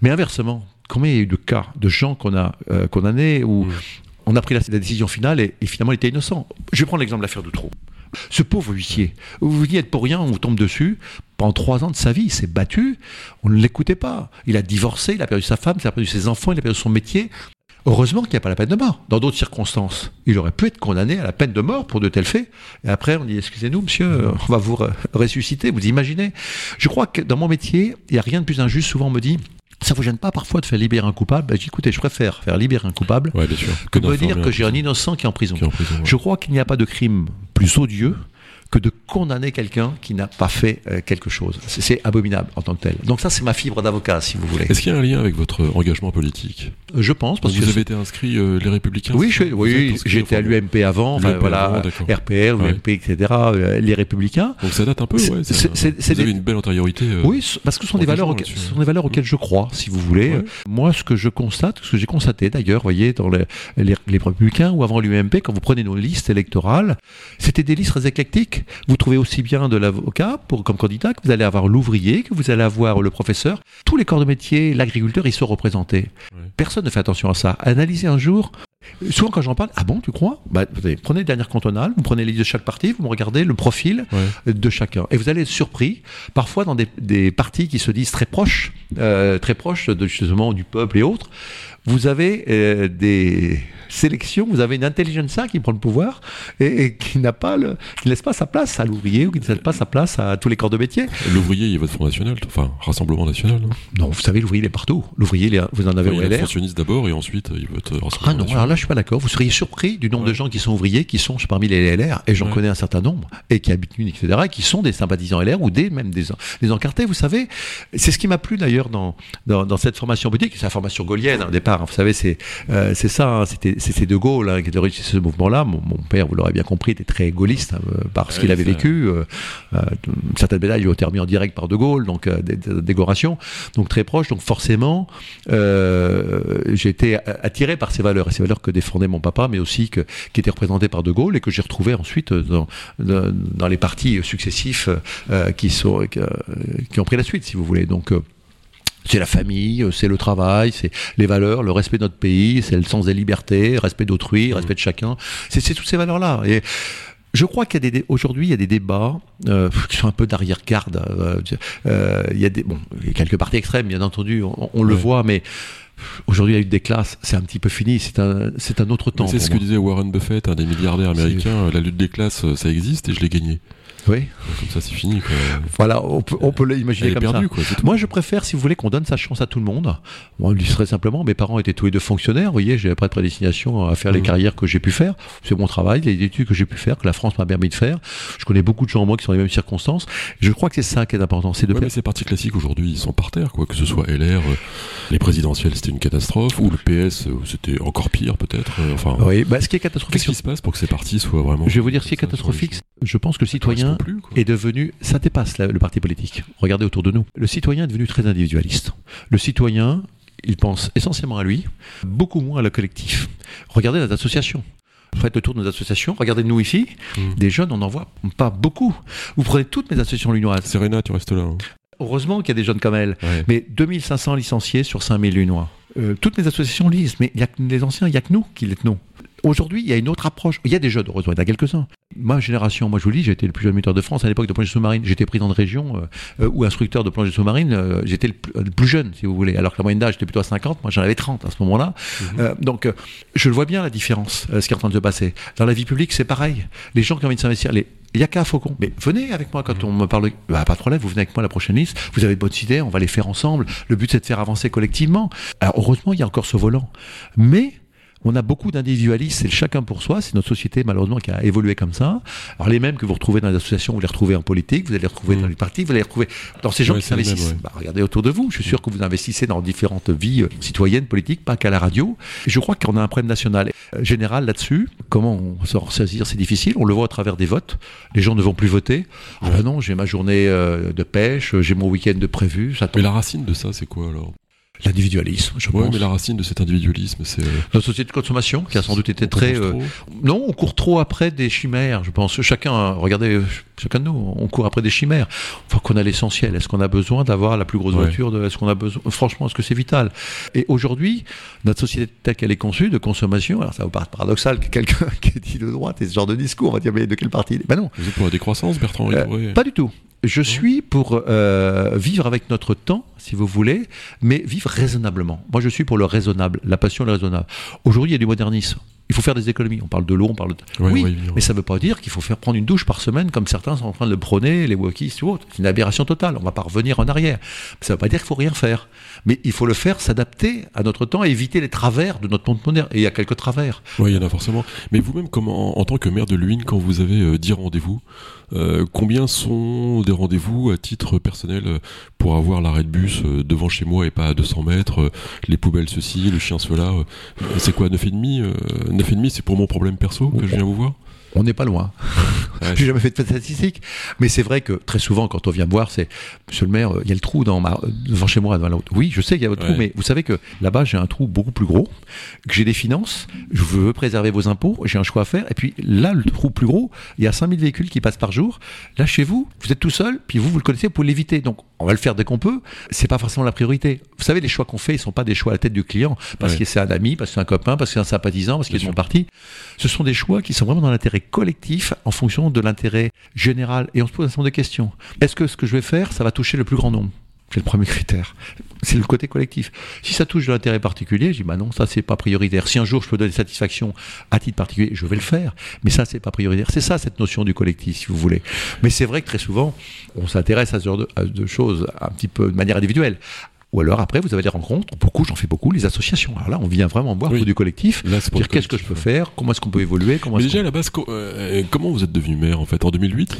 Mais inversement, combien il y a eu de cas de gens qu'on a euh, condamnés où Mm. On a pris la, décision finale et, finalement il était innocent Je vais prendre l'exemple de l'affaire. Ce pauvre huissier, vous n'y êtes pour rien, on vous tombe dessus. Pendant trois ans de sa vie, il s'est battu, on ne l'écoutait pas. Il a divorcé, il a perdu sa femme, il a perdu ses enfants, il a perdu son métier. Heureusement qu'il n'y a pas la peine de mort. Dans d'autres circonstances, il aurait pu être condamné à la peine de mort pour de tels faits. Et après, on dit Excusez-nous, monsieur, on va vous re- ressusciter. Vous imaginez Je crois que dans mon métier, il n'y a rien de plus injuste. Souvent, on me dit Ça vous gêne pas parfois de faire libérer un coupable? Je dis, Écoutez, je préfère faire libérer un coupable Ouais, bien sûr. que de me dire que j'ai un innocent qui est en prison. Qui est en prison, ouais. Je crois qu'il n'y a pas de crime plus odieux que de condamner quelqu'un qui n'a pas fait euh, quelque chose. C'est- abominable en tant que tel. Donc ça, c'est ma fibre d'avocat, si vous voulez. Est-ce qu'il y a un lien avec votre engagement politique? Je pense, parce vous que avez été inscrit euh, les Républicains Oui, êtes oui j'étais à l'UMP avant, enfin voilà, avant. RPR, Ouais. l'UMP, etc., euh, les Républicains. Donc ça date un peu, ouais. ça- vous avez une belle antériorité. euh, Oui, parce que ce sont des valeurs, auxquelles, ce sont des valeurs auxquelles je crois, si vous voulez. Ouais. Moi, ce que je constate, ce que j'ai constaté d'ailleurs, vous voyez, dans les, les, les Républicains ou avant l'UMP, quand vous prenez nos listes électorales, c'était des listes très éclectiques. Vous trouvez aussi bien de l'avocat pour comme candidat que vous allez avoir l'ouvrier, que vous allez avoir le professeur. Tous les corps de métier, l'agriculteur, ils sont représentés. Personne ne fait attention à ça. Analysez un jour. Souvent, quand j'en parle, ah bon, tu crois? Bah, Prenez les dernières cantonales, vous prenez les listes de chaque parti, vous me regardez le profil de chacun. Et vous allez être surpris, parfois dans des, des partis qui se disent très proches, euh, très proches de, justement du peuple et autres, vous avez euh, des sélections, vous avez une intelligentsia qui prend le pouvoir et, et qui n'a pas le, qui ne laisse pas sa place à l'ouvrier ou qui ne laisse pas sa place à tous les corps de métier. L'ouvrier, il vote Front National, enfin Rassemblement National. non Non, vous savez, l'ouvrier il est partout. L'ouvrier, il est- vous en avez il au LR. fonctionniste d'abord et ensuite il vote euh, Ah Rassemblement non, alors là je suis pas d'accord. Vous seriez surpris du nombre de gens qui sont ouvriers, qui sont parmi les LR, et j'en Ouais. connais un certain nombre, et qui habitent Munich, etc., et qui sont des sympathisants LR ou des même des, des encartés, vous savez. C'est ce qui m'a plu d'ailleurs dans, dans, dans cette formation politique, c'est la formation gaulienne hein, au départ. hein. vous savez, c'est euh, ça, hein, c'était c'était De Gaulle hein, qui était l'origine de ce mouvement-là. Mon, mon père, vous l'aurez bien compris, était très gaulliste hein, euh, par ce Ouais, qu'il avait vécu. euh, euh, certaines médailles lui ont été remises en direct par De Gaulle, donc des, des décorations, donc très proche. Donc forcément, j'ai été attiré par ces valeurs, et ces valeurs que défendait mon papa, mais aussi que, qui étaient représentées par De Gaulle et que j'ai retrouvé ensuite dans, dans, dans les partis successifs qui, sont, qui, ont pris la suite, si vous voulez. Donc c'est la famille, c'est le travail, c'est les valeurs, le respect de notre pays, c'est le sens des libertés, respect d'autrui, respect de chacun. C'est toutes ces valeurs-là. Et je crois qu'il y a des aujourd'hui il y a des débats euh, qui sont un peu d'arrière-garde. Euh, euh, il y a des bon, il y a quelques partis extrêmes, bien entendu, on, on le voit, mais Aujourd'hui, la lutte des classes, c'est un petit peu fini. C'est un, c'est un autre temps. C'est ce que disait Warren Buffett, un des milliardaires américains. La lutte des classes, ça existe et je l'ai gagné. Oui. Comme ça, c'est fini. Quoi. Voilà, on peut, on peut l'imaginer comme perdu, ça. Quoi, Moi, je préfère, si vous voulez, qu'on donne sa chance à tout le monde. Moi, je serait simplement, mes parents étaient tous les deux fonctionnaires. Vous voyez, j'avais pas de prédestination à faire les Mmh. carrières que j'ai pu faire. C'est mon travail, les études que j'ai pu faire, que la France m'a permis de faire. Je connais beaucoup de gens, moi, qui sont dans les mêmes circonstances. Je crois que c'est ça qui est important. C'est de Ouais, mais ces partis classiques aujourd'hui, ils sont par terre, quoi. Que ce soit LR, euh, les présidentielles, c'était une catastrophe, ou le PS, euh, c'était encore pire, peut-être. euh, Enfin, Oui, bah, ce qui est catastrophique, qu'est-ce qui se passe pour que ces partis soient vraiment. je vais vous dire, ce qui est catastrophique, je pense que le les- citoyen plus, est devenu, ça dépasse la- le parti politique. Regardez autour de nous. Le citoyen est devenu très individualiste. Le citoyen, il pense essentiellement à lui, beaucoup moins à le collectif. Regardez les associations. Faites le tour de nos associations, regardez-nous ici, Mm. des jeunes, on n'en voit pas beaucoup. Vous prenez toutes mes associations lunoises. Serena, tu restes là. hein. Heureusement qu'il y a des jeunes comme elle. Ouais. Mais 2500 licenciés sur 5000 lunois. Euh, toutes mes associations lisent, mais il y a que les anciens, il n'y a que nous qui les tenons. Aujourd'hui, il y a une autre approche. Il y a des jeunes, heureusement, il y en a quelques-uns. Ma génération, moi je vous le dis, j'étais le plus jeune metteur de France à l'époque de plongée sous-marine. J'étais président de région euh, euh, ou instructeur de plongée sous-marine. euh, j'étais le, plus- le plus jeune, si vous voulez. Alors que la moyenne d'âge était plutôt à 50, moi j'en avais 30 à ce moment-là. Mhm. Euh, donc euh, je le vois bien la différence, euh, ce qui est en train de se passer. Dans la vie publique, c'est pareil. Les gens qui ont envie de s'investir, les Yaka Faucon, mais venez avec moi quand on me parle. Bah, pas de problème, vous venez avec moi à la prochaine liste. Vous avez de bonnes idées, on va les faire ensemble. Le but c'est de faire avancer collectivement. Alors heureusement, il y a encore ce volant, mais on a beaucoup d'individualistes, c'est chacun pour soi, c'est notre société malheureusement qui a évolué comme ça. Alors les mêmes que vous retrouvez dans les associations, vous les retrouvez en politique, vous allez les retrouver Mm. dans les partis, vous allez les retrouver dans ces gens qui s'investissent. ouais. Bah, regardez autour de vous, je suis sûr que vous investissez dans différentes vies euh, citoyennes, politiques, pas qu'à la radio. Et je crois qu'on a un problème national euh, général là-dessus. Comment on s'en ressaisir, c'est difficile. On le voit à travers des votes. Les gens ne vont plus voter. Ah ben non, j'ai ma journée euh, de pêche, j'ai mon week-end de prévu, ça Mais la racine de ça, c'est quoi alors? L'individualisme, je Ouais, pense. mais la racine de cet individualisme, c'est. euh, Notre société de consommation, qui a sans doute été très... euh. Non, on court trop après des chimères. Je pense chacun, regardez, chacun de nous, on court après des chimères. Enfin, qu'on a l'essentiel. Est-ce qu'on a besoin d'avoir la plus grosse Ouais. voiture de- Est-ce qu'on a besoin Franchement, est-ce que c'est vital? Et aujourd'hui, notre société telle qu'elle est conçue de consommation, alors ça vous paraît paradoxal que quelqu'un qui est dit de droite et ce genre de discours, on va dire mais de quel parti Ben non, Vous êtes pour la décroissance, Bertrand euh, pas du tout. Je suis pour euh, vivre avec notre temps, si vous voulez, mais vivre raisonnablement. Moi, je suis pour le raisonnable, la passion, le raisonnable. Aujourd'hui, il y a du modernisme. Il faut faire des économies. On parle de l'eau, on parle de... Ouais, oui, venir. mais ça ne veut pas dire qu'il faut faire prendre une douche par semaine comme certains sont en train de le prôner, les wokistes ou autres. C'est une aberration totale. On va pas revenir en arrière. Ça ne veut pas dire qu'il faut rien faire. Mais il faut le faire, s'adapter à notre temps et éviter les travers de notre monde moderne. Et il y a quelques travers. Oui, il y en a forcément. Mais vous-même, comment, en tant que maire de Luynes, quand vous avez euh, 10 rendez-vous, euh, combien sont des rendez-vous à titre personnel euh, pour avoir l'arrêt de bus euh, devant chez moi et pas à 200 mètres, les poubelles ceci, le chien cela C'est quoi, 9,5 euh, 9,5 c'est pour mon problème perso que je viens vous voir On n'est pas loin. Ouais. J'ai jamais fait de statistiques. Mais c'est vrai que très souvent, quand on vient me voir, c'est Monsieur le maire, euh, il y a le trou dans ma, devant chez moi. Devant la. Oui, je sais qu'il y a votre trou, mais vous savez que là-bas, j'ai un trou beaucoup plus gros, que j'ai des finances, je veux préserver vos impôts, j'ai un choix à faire. Et puis là, le trou plus gros, il y a 5000 véhicules qui passent par jour. Là, chez vous, vous êtes tout seul, puis vous, vous le connaissez, vous pouvez l'éviter. Donc, on va le faire dès qu'on peut. C'est pas forcément la priorité. Vous savez, les choix qu'on fait, ils sont pas des choix à la tête du client, parce que c'est un ami, parce que c'est un copain, parce que c'est un sympathisant, parce qu'il est de mon parti. Ce sont des choix qui sont vraiment dans l'intérêt collectif en fonction de l'intérêt général. Et on se pose un certain nombre de questions. Est-ce que ce que je vais faire, ça va toucher le plus grand nombre? C'est le premier critère. C'est le côté collectif. Si ça touche de l'intérêt particulier, je dis bah non, ça c'est pas prioritaire. Si un jour je peux donner satisfaction à titre particulier, je vais le faire. Mais ça c'est pas prioritaire. C'est ça cette notion du collectif, si vous voulez. Mais c'est vrai que très souvent, on s'intéresse à ce genre de, choses un petit peu de manière individuelle. Ou alors après, vous avez des rencontres, beaucoup, j'en fais beaucoup, les associations. Alors là, on vient vraiment voir Oui. du collectif, Là, dire qu'est-ce que je peux faire, comment est-ce qu'on peut évoluer, comment Mais déjà, à la base, co- euh, comment vous êtes devenu maire en fait En 2008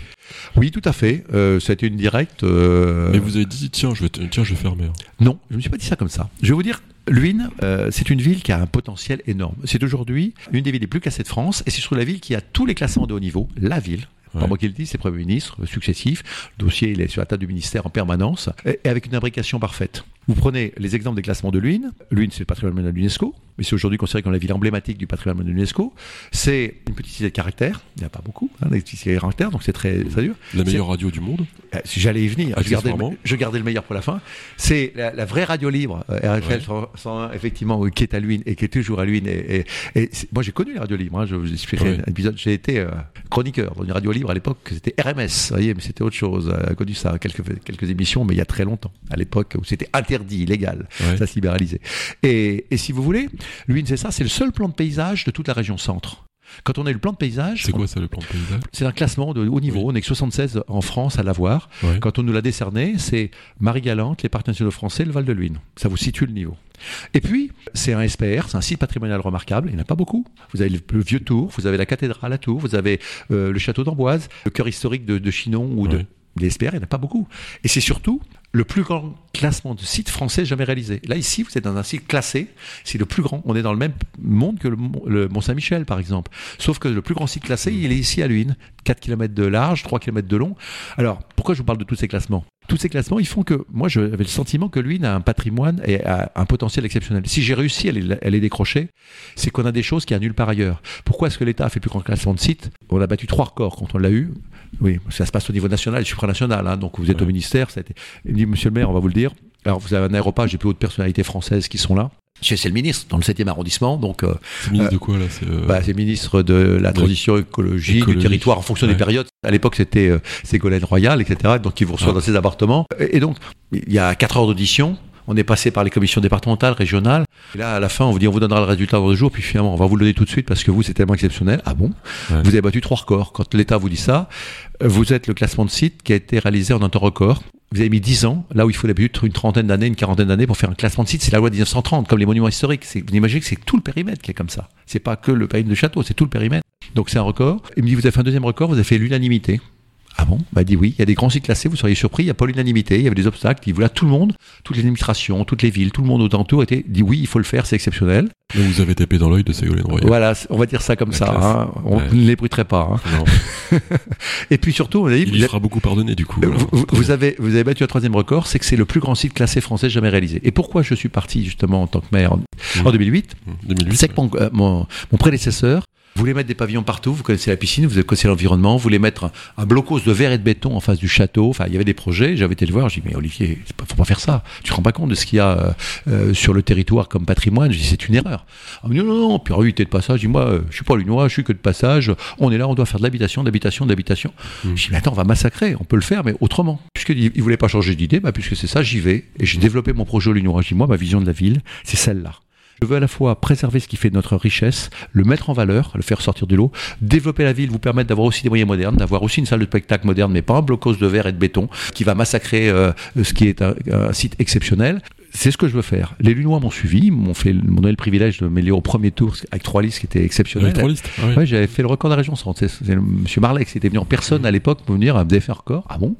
Oui, tout à fait. Euh, ça a été une directe. euh, Et vous avez dit tiens, je vais, tiens, je vais faire maire. Non, je ne me suis pas dit ça comme ça. Je vais vous dire, Luynes, euh, c'est une ville qui a un potentiel énorme. C'est aujourd'hui une des villes les plus classées de France et c'est surtout la ville qui a tous les classements de haut niveau. La ville. Ouais. Pas moi qui le dis, c'est Premier ministre euh, successif. Le dossier, il est sur la table du ministère en permanence et et avec une imbrication parfaite. Vous prenez les exemples des classements de Luynes. Luynes, c'est le patrimoine de l'UNESCO. Mais c'est aujourd'hui considéré comme la ville emblématique du patrimoine de l'UNESCO. C'est une petite cité de caractère, il n'y a pas beaucoup, hein, des petites cités de caractère, donc c'est très, très dur. La meilleure radio du monde euh, si J'allais y venir, je gardais, Accessoirement. je gardais le meilleur pour la fin. C'est la, la vraie radio libre, euh, RFL Ouais. 100, 101, effectivement, euh, qui est à Luynes et qui est toujours à Luynes. Et, et- et c'est- moi, j'ai connu les radios libres. hein, je vous expliquerai Ouais. un épisode. J'ai été euh, chroniqueur dans une radio libre à l'époque, c'était RMS, vous voyez, mais c'était autre chose. J'ai connu ça, quelques, quelques émissions, mais il y a très longtemps, à l'époque où c'était interdit, illégal. Ouais. Ça se libéralisait. Et, et si vous voulez, Luynes, c'est ça, c'est le seul plan de paysage de toute la région centre. Quand on a eu le plan de paysage, C'est quoi ça le plan de paysage? C'est un classement de haut niveau. Oui. On est que 76 en France à l'avoir. Quand on nous l'a décerné, c'est Marie-Galante, les parcs nationaux français, le Val de Luynes. Ça vous situe le niveau. Et puis, c'est un SPR, c'est un site patrimonial remarquable. Il n'y en a pas beaucoup. Vous avez le, le vieux Tour, vous avez la cathédrale à Tours, vous avez euh, le château d'Amboise, le cœur historique de, de Chinon ou de. Les SPR, il n'y en a pas beaucoup. Et c'est surtout le plus grand classement de sites français jamais réalisé. Là, ici, vous êtes dans un site classé. C'est le plus grand. On est dans le même monde que le, Mont- le Mont-Saint-Michel, par exemple. Sauf que le plus grand site classé, il est ici à Luynes. 4 km de large, 3 km de long. Alors, pourquoi je vous parle de tous ces classements? Tous ces classements, ils font que moi, j'avais le sentiment que Luynes a un patrimoine et a un potentiel exceptionnel. Si j'ai réussi à les, décrocher, c'est qu'on a des choses qui a nulle part ailleurs. Pourquoi est-ce que l'État a fait plus grand classement de sites? On a battu trois records quand on l'a eu. Oui, ça se passe au niveau national et supranational. Hein, donc vous êtes Ouais. au ministère. Ça a été... Il me dit, monsieur le maire, on va vous le dire. Alors vous avez un aéropage des plus hautes personnalités françaises qui sont là. C'est le ministre dans le 7e arrondissement, donc euh, C'est ministre de quoi là C'est euh, bah, ministre de la transition écologique, du Écologique. territoire en fonction Ouais. des périodes. À l'époque, c'était euh, Ségolène Royal, etc. Donc, il vous reçoit Ah. dans ses appartements. Et, et donc, il y a quatre heures d'audition. On est passé par les commissions départementales, régionales. Et là, à la fin, on vous dit, on vous donnera le résultat dans deux jours. Puis finalement, on va vous le donner tout de suite parce que vous, c'est tellement exceptionnel. Ah bon? Ouais. Vous avez battu trois records. Quand l'État vous dit ça, vous êtes le classement de site qui a été réalisé en un temps record. Vous avez mis 10 ans, là où il faut d'habitude une trentaine d'années, une quarantaine d'années pour faire un classement de site. C'est la loi de 1930, comme les monuments historiques. C'est- Vous imaginez que c'est tout le périmètre qui est comme ça. C'est pas que le périmètre de château, c'est tout le périmètre. Donc c'est un record. Il me dit, vous avez fait un deuxième record, vous avez fait l'unanimité. Ah bon Bah dit oui, il y a des grands sites classés, vous seriez surpris, il n'y a pas l'unanimité, il y avait des obstacles, il voulait tout le monde, toutes les administrations, toutes les villes, tout le monde autour était dit oui, il faut le faire, c'est exceptionnel. Donc vous avez tapé dans l'œil de Ségolène Royal. Voilà, on va dire ça comme La ça, hein. on Ouais. ne l'ébruiterait pas. hein. Et puis surtout, on a dit, Il fera beaucoup pardonner du coup. Euh. Vous, vous avez, vous avez battu un troisième record, c'est que c'est le plus grand site classé français jamais réalisé. Et pourquoi je suis parti justement en tant que maire en, Mmh. en 2008 Mmh, 2008. C'est que mon, euh, mon, mon prédécesseur voulait mettre des pavillons partout, vous connaissez la piscine, vous connaissez l'environnement, voulait mettre un, un blocos de verre et de béton en face du château, enfin il y avait des projets, j'avais été le voir, j'ai dit mais Olivier, pas, faut pas faire ça, tu te rends pas compte de ce qu'il y a euh, euh, sur le territoire comme patrimoine, je dis c'est une erreur. Ah, mais non, non, non, puis il était de passage, je dis moi euh, je suis pas lunois, je suis que de passage, on est là, on doit faire de l'habitation, d'habitation, d'habitation. Mmh. Je dis mais attends, on va massacrer, on peut le faire, mais autrement. Puisqu'il il voulait pas changer d'idée, bah, puisque c'est ça, j'y vais, et j'ai développé mon projet au lunois. Je dis moi, ma vision de la ville, c'est celle-là. Je veux à la fois préserver ce qui fait notre richesse, le mettre en valeur, le faire sortir du lot, développer la ville, vous permettre d'avoir aussi des moyens modernes, d'avoir aussi une salle de spectacle moderne, mais pas un blocos de verre et de béton qui va massacrer euh, ce qui est un site exceptionnel. C'est ce que je veux faire. Les Lunois m'ont suivi, m'ont fait, m'ont donné le privilège de m'élever au premier tour avec trois listes qui étaient exceptionnelles. Avec trois listes. Ah ouais. J'avais fait le record de la région centre. C'est, Monsieur Marleix qui était venu en personne à l'époque pour venir à me défaire record. Ah bon?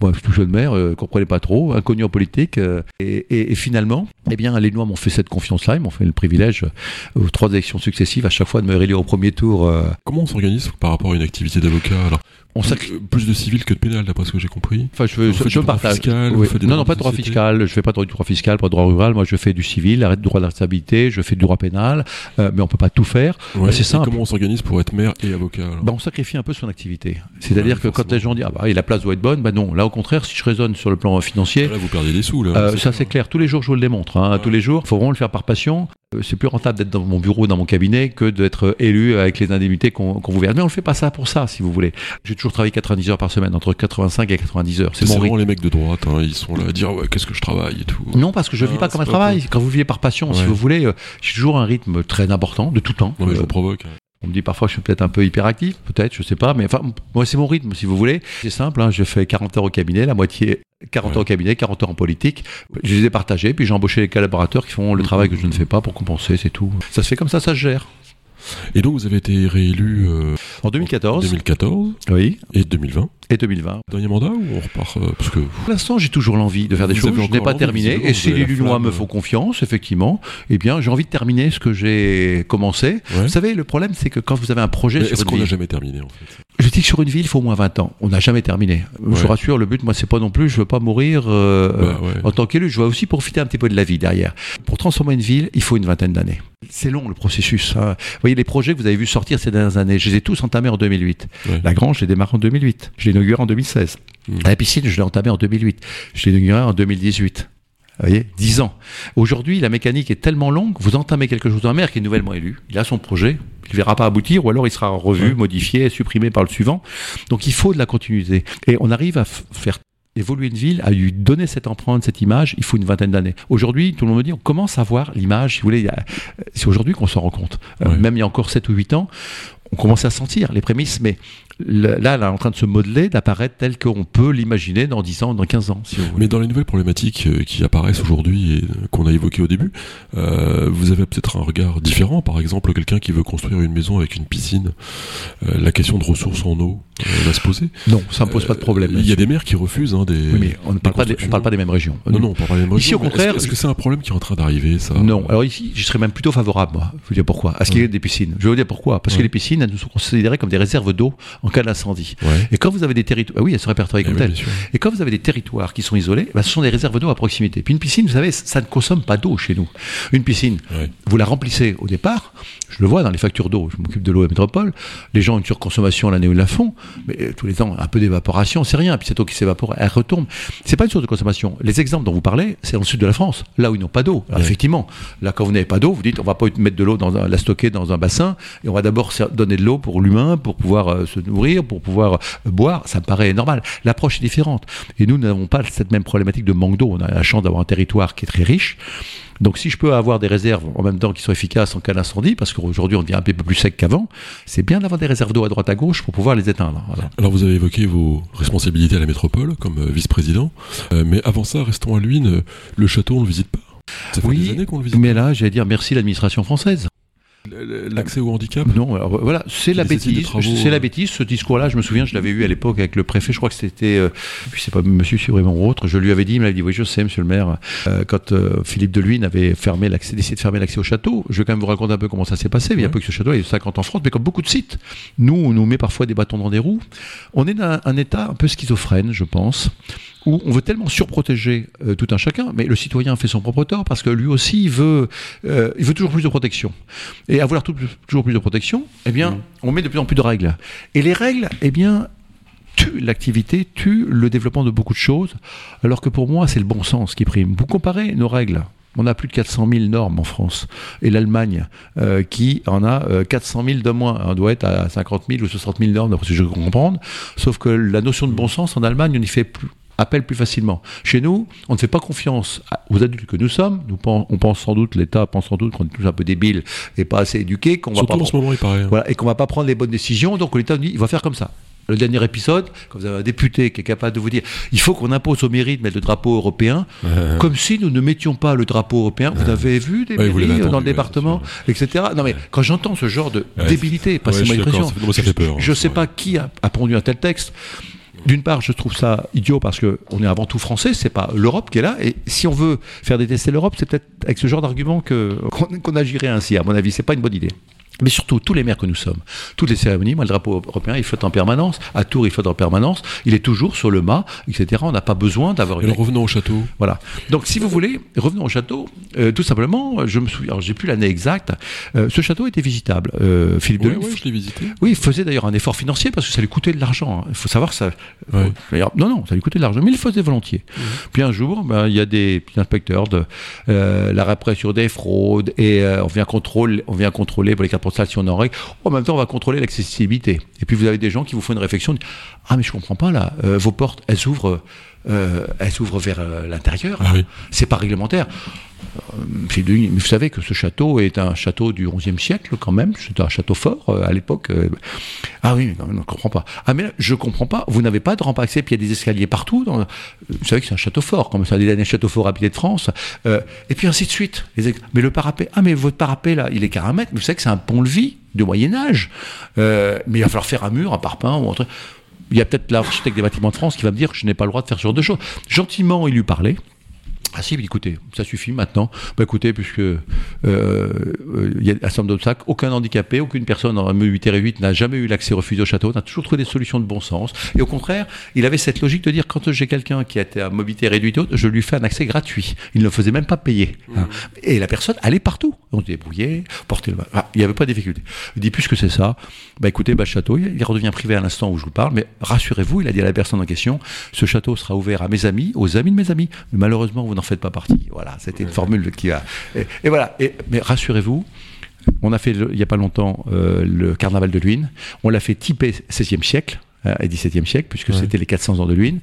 Moi, je suis tout jeune maire, euh, comprenais pas trop, inconnu en politique. euh, et, et- et finalement, eh bien, les Noirs m'ont fait cette confiance-là. Ils m'ont fait le privilège euh, aux trois élections successives à chaque fois de me réélire au premier tour. euh, Comment on s'organise par rapport à une activité d'avocat alors? On plus, euh, plus de civil que de pénal, d'après ce que j'ai compris. Enfin, je, je, je du partage. fiscal, Oui. Non, non, pas de droit société. fiscal. Je fais pas de droit fiscal, pas de droit rural. Moi, je fais du civil, arrête de droit de la responsabilité. Je fais du droit pénal, euh, mais on peut pas tout faire. Ouais. c'est Et simple. Comment on s'organise pour être maire et avocat Bah, on sacrifie un peu son activité. C'est-à-dire Ouais, que quand les gens disent ah bah, et la place doit être bonne, bah non. Là, au contraire, si je raisonne sur le plan financier, Là, vous perdez des sous. Là, Euh, ça c'est clair. Tous les jours, je vous le démontre. Hein. Ouais. Tous les jours, faut vraiment le faire par passion. Euh, C'est plus rentable d'être dans mon bureau, dans mon cabinet, que d'être élu avec les indemnités qu'on vous verse. Mais on ne fait pas ça pour ça, si vous voulez. J'ai toujours travaillé 90 heures par semaine, entre 85 et 90 heures. C'est vraiment les mecs de droite, hein, ils sont là à dire ouais, qu'est-ce que je travaille et tout. Non, parce que je Ah, vis pas comme un travail. Quand vous vivez par passion, si Ouais. vous voulez, euh, j'ai toujours un rythme très important, de tout temps. Non, mais je Euh, vous provoque. On me dit parfois que je suis peut-être un peu hyperactif, peut-être, je sais pas, mais enfin, moi c'est mon rythme, si vous voulez. C'est simple, hein, je fais 40 heures au cabinet, la moitié 40 Ouais. heures au cabinet, 40 heures en politique. Je les ai partagés, puis j'ai embauché les collaborateurs qui font le Mhm. travail que je ne fais pas pour compenser, c'est tout. Ça se fait comme ça, ça se gère. Et donc, vous avez été réélu euh, En 2014, 2014 oui, et 2020. et 2020. Dernier mandat ou on repart euh, Parce que Pour l'instant, j'ai toujours l'envie de faire des Vous choses. Je n'ai pas terminé. Et si les Lunois me font confiance, effectivement, eh bien, j'ai envie de terminer ce que j'ai commencé. Ouais. Vous savez, le problème, c'est que quand vous avez un projet est-ce qu'on n'a jamais terminé en fait? Je dis que sur une ville, il faut au moins 20 ans. On n'a jamais terminé. Je vous rassure, le but, moi, c'est pas non plus, je veux pas mourir euh, Bah, ouais. en tant qu'élu. Je veux aussi profiter un petit peu de la vie derrière. Pour transformer une ville, il faut une vingtaine d'années. C'est long le processus. hein. Vous voyez, les projets que vous avez vus sortir ces dernières années, je les ai tous entamés en 2008. Ouais. La Grange, je l'ai démarré en 2008. Je l'ai inauguré en 2016. Mm. La piscine, je l'ai entamé en 2008. Je l'ai inauguré en 2018. Vous voyez, 10 ans. Aujourd'hui, la mécanique est tellement longue, vous entamez quelque chose. Un maire qui est nouvellement élu, il a son projet, il ne verra pas aboutir, ou alors il sera revu, Ouais. modifié, supprimé par le suivant. Donc il faut de la continuité. Et on arrive à faire évoluer une ville, à lui donner cette empreinte, cette image, il faut une vingtaine d'années. Aujourd'hui, tout le monde me dit, on commence à voir l'image, si vous voulez, c'est aujourd'hui qu'on s'en rend compte. Euh, Ouais. même il y a encore 7 ou 8 ans, on commençait à sentir les prémices, mais là, elle est en train de se modeler, d'apparaître tel qu'on peut l'imaginer dans 10 ans, dans 15 ans, si vous voulez. Mais dans les nouvelles problématiques euh, qui apparaissent aujourd'hui et euh, qu'on a évoquées au début, euh, vous avez peut-être un regard différent. Par exemple, quelqu'un qui veut construire une maison avec une piscine, euh, la question de ressources en eau euh, va se poser. Non, ça ne pose pas de problème. Il y a des maires qui refusent hein, des. Oui, mais on ne parle, pas des, on constructions. parle pas des mêmes régions. Non, non, on parle pas des mêmes Ici, régions, au mais contraire, est-ce, que c'est un problème qui est en train d'arriver, ça? Non, alors ici, je serais même plutôt favorable, moi. Je vais vous dire pourquoi? À ce qu'il y ait des piscines. Je vais vous dire pourquoi? Parce que les piscines, elles sont considérées comme des réserves d'eau en cas d'incendie. Ouais. Et quand vous avez des territoires, ah oui, elles sont répertoriées Eh comme telles. Et quand vous avez des territoires qui sont isolés, bah, ce sont des réserves d'eau à proximité. Puis une piscine, vous savez, ça ne consomme pas d'eau chez nous. Une piscine, Ouais. vous la remplissez au départ. Je le vois dans les factures d'eau. Je m'occupe de l'eau à métropole. Les gens ont une surconsommation l'année où ils la font, mais euh, tous les ans, un peu d'évaporation, c'est rien. Puis cette eau qui s'évapore, elle retombe. C'est pas une source de consommation. Les exemples dont vous parlez, c'est dans le sud de la France, là où ils n'ont pas d'eau. Ouais. Effectivement, là, quand vous n'avez pas d'eau, vous dites, on va pas mettre de l'eau dans un- la stocker dans un bassin, et on va d'abord donner de l'eau pour l'humain, pour pouvoir euh, se nourrir, pour pouvoir euh, boire. Ça me paraît normal. L'approche est différente. Et nous, n'avons pas cette même problématique de manque d'eau. On a la chance d'avoir un territoire qui est très riche. Donc si je peux avoir des réserves en même temps qui sont efficaces en cas d'incendie, parce qu'aujourd'hui on devient un peu plus sec qu'avant, c'est bien d'avoir des réserves d'eau à droite à gauche pour pouvoir les éteindre. Voilà. Alors vous avez évoqué vos responsabilités à la métropole comme euh, vice-président, Euh, mais avant ça, restons à Luynes, le château on le visite pas. Ça fait Oui, des années qu'on le visite. Mais là, j'allais dire merci l'administration française. L'accès au handicap Non, alors voilà, c'est la bêtise. C'est la euh. bêtise. Ce discours-là, je me souviens, je l'avais eu à l'époque avec le préfet. Je crois que c'était, euh, je sais pas, Monsieur Suremont ou autre. Je lui avais dit, il m'avait dit, oui, je sais, Monsieur le Maire, euh, quand euh, Philippe de Luynes avait fermé l'accès, décidé de fermer l'accès au château. Je vais quand même vous raconter un peu comment ça s'est passé. Il y a peu que ce château, il y a 50 en France, mais comme beaucoup de sites, nous, on nous met parfois des bâtons dans des roues. On est dans un, un état un peu schizophrène, je pense où on veut tellement surprotéger euh, tout un chacun, mais le citoyen fait son propre tort parce que lui aussi il veut, euh, il veut toujours plus de protection. Et à vouloir tout- toujours plus de protection, eh bien, Mhm. on met de plus en plus de règles. Et les règles, eh bien, tuent l'activité, tuent le développement de beaucoup de choses, alors que pour moi, c'est le bon sens qui prime. Vous comparez nos règles. On a plus de 400 000 normes en France. Et l'Allemagne, euh, qui en a euh, 400 000 de moins, on doit être à 50 000 ou 60 000 normes, d'après ce que je comprendre. Sauf que la notion de bon sens, en Allemagne, on y fait plus, appel plus facilement. Chez nous, on ne fait pas confiance aux adultes que nous sommes. Nous, on pense sans doute, l'État pense sans doute qu'on est tous un peu débiles et pas assez éduqués, qu'on va Surtout pas en ce moment, il paraît. hein. voilà, et qu'on va pas prendre les bonnes décisions. Donc l'État nous dit, il va faire comme ça. Le dernier épisode, quand vous avez un député qui est capable de vous dire, il faut qu'on impose aux mairies de mettre le drapeau européen, Euh, comme si nous ne mettions pas le drapeau européen. Vous avez vu des Ouais, mairies euh, dans entendu, le ouais, département, etc. Non mais quand j'entends ce genre de Ouais, débilité, passez-moi l'expression, je hein, sais pas qui a, a pondu un tel texte. D'une part, je trouve ça idiot parce que on est avant tout français, c'est pas l'Europe qui est là. Et si on veut faire détester l'Europe, c'est peut-être avec ce genre d'argument qu'on agirait ainsi. À mon avis, c'est pas une bonne idée. Mais surtout, tous les maires que nous sommes, toutes les cérémonies, moi, le drapeau européen, il flotte en permanence. À Tours, il flotte en permanence. Il est toujours sur le mât, etc. On n'a pas besoin d'avoir une alors revenons au château. voilà. Donc, si vous voulez, revenons au château. Euh, tout simplement, je me souviens, alors j'ai plus l'année exacte. euh, ce château était visitable. Euh, Philippe Oui, Deluxe, ouais, je l'ai visité. oui, il faisait d'ailleurs un effort financier parce que ça lui coûtait de l'argent. hein. Il faut savoir ça. Ouais. Non, non, ça lui coûtait de l'argent, mais il le faisait volontier. Puis un jour, ben, il y a des inspecteurs de la répression des fraudes et on vient contrôler, on vient contrôler pour les cartes postales si on en règle. En même temps, on va contrôler l'accessibilité. Et puis vous avez des gens qui vous font une réflexion. Ah, mais je comprends pas là. euh, vos portes, elles s'ouvrent, euh, elles s'ouvrent vers euh, l'intérieur. Ah oui. C'est pas réglementaire. Euh, vous savez que ce château est un château du XIe siècle quand même. C'est un château fort euh, à l'époque. Ah oui, non, je comprends pas. Ah mais là, je comprends pas. Vous n'avez pas de rampe accès, puis il y a des escaliers partout. dans- Vous savez que c'est un château fort, comme c'est un des derniers châteaux forts habités de France. Euh, et puis ainsi de suite. Mais le parapet, ah mais votre parapet là, il est qu'à un mètre. Mais vous savez que c'est un pont-levis du Moyen Âge. Euh, mais il va falloir faire un mur, un parpaing ou un truc. Il y a peut-être l'architecte des bâtiments de France qui va me dire que je n'ai pas le droit de faire ce genre de choses. Gentiment, il lui parlait. Ah si, mais écoutez, ça suffit maintenant. Bah écoutez, puisque euh, euh, il y a un certain nombre d'obstacles, aucun handicapé, aucune personne en mobilité réduite n'a jamais eu l'accès refusé au château, on a toujours trouvé des solutions de bon sens. Et au contraire, il avait cette logique de dire quand j'ai quelqu'un qui a été à mobilité réduite, je lui fais un accès gratuit. Il ne le faisait même pas payer. hein. Et la personne allait partout. On se débrouillait, portait le. Ah, il n'y avait pas de difficulté. Il dit puisque c'est ça, bah écoutez, bah, le château, il redevient privé à l'instant où je vous parle, mais rassurez-vous, il a dit à la personne en question, ce château sera ouvert à mes amis, aux amis de mes amis. Mais malheureusement, vous n'en faites pas partie. Voilà, c'était une formule qui a. Et, voilà. Mais rassurez-vous, on a fait il n'y a pas longtemps euh, le carnaval de Luynes. On l'a fait typé 16e siècle et 17e siècle, puisque Ouais. c'était les 400 ans de Luynes.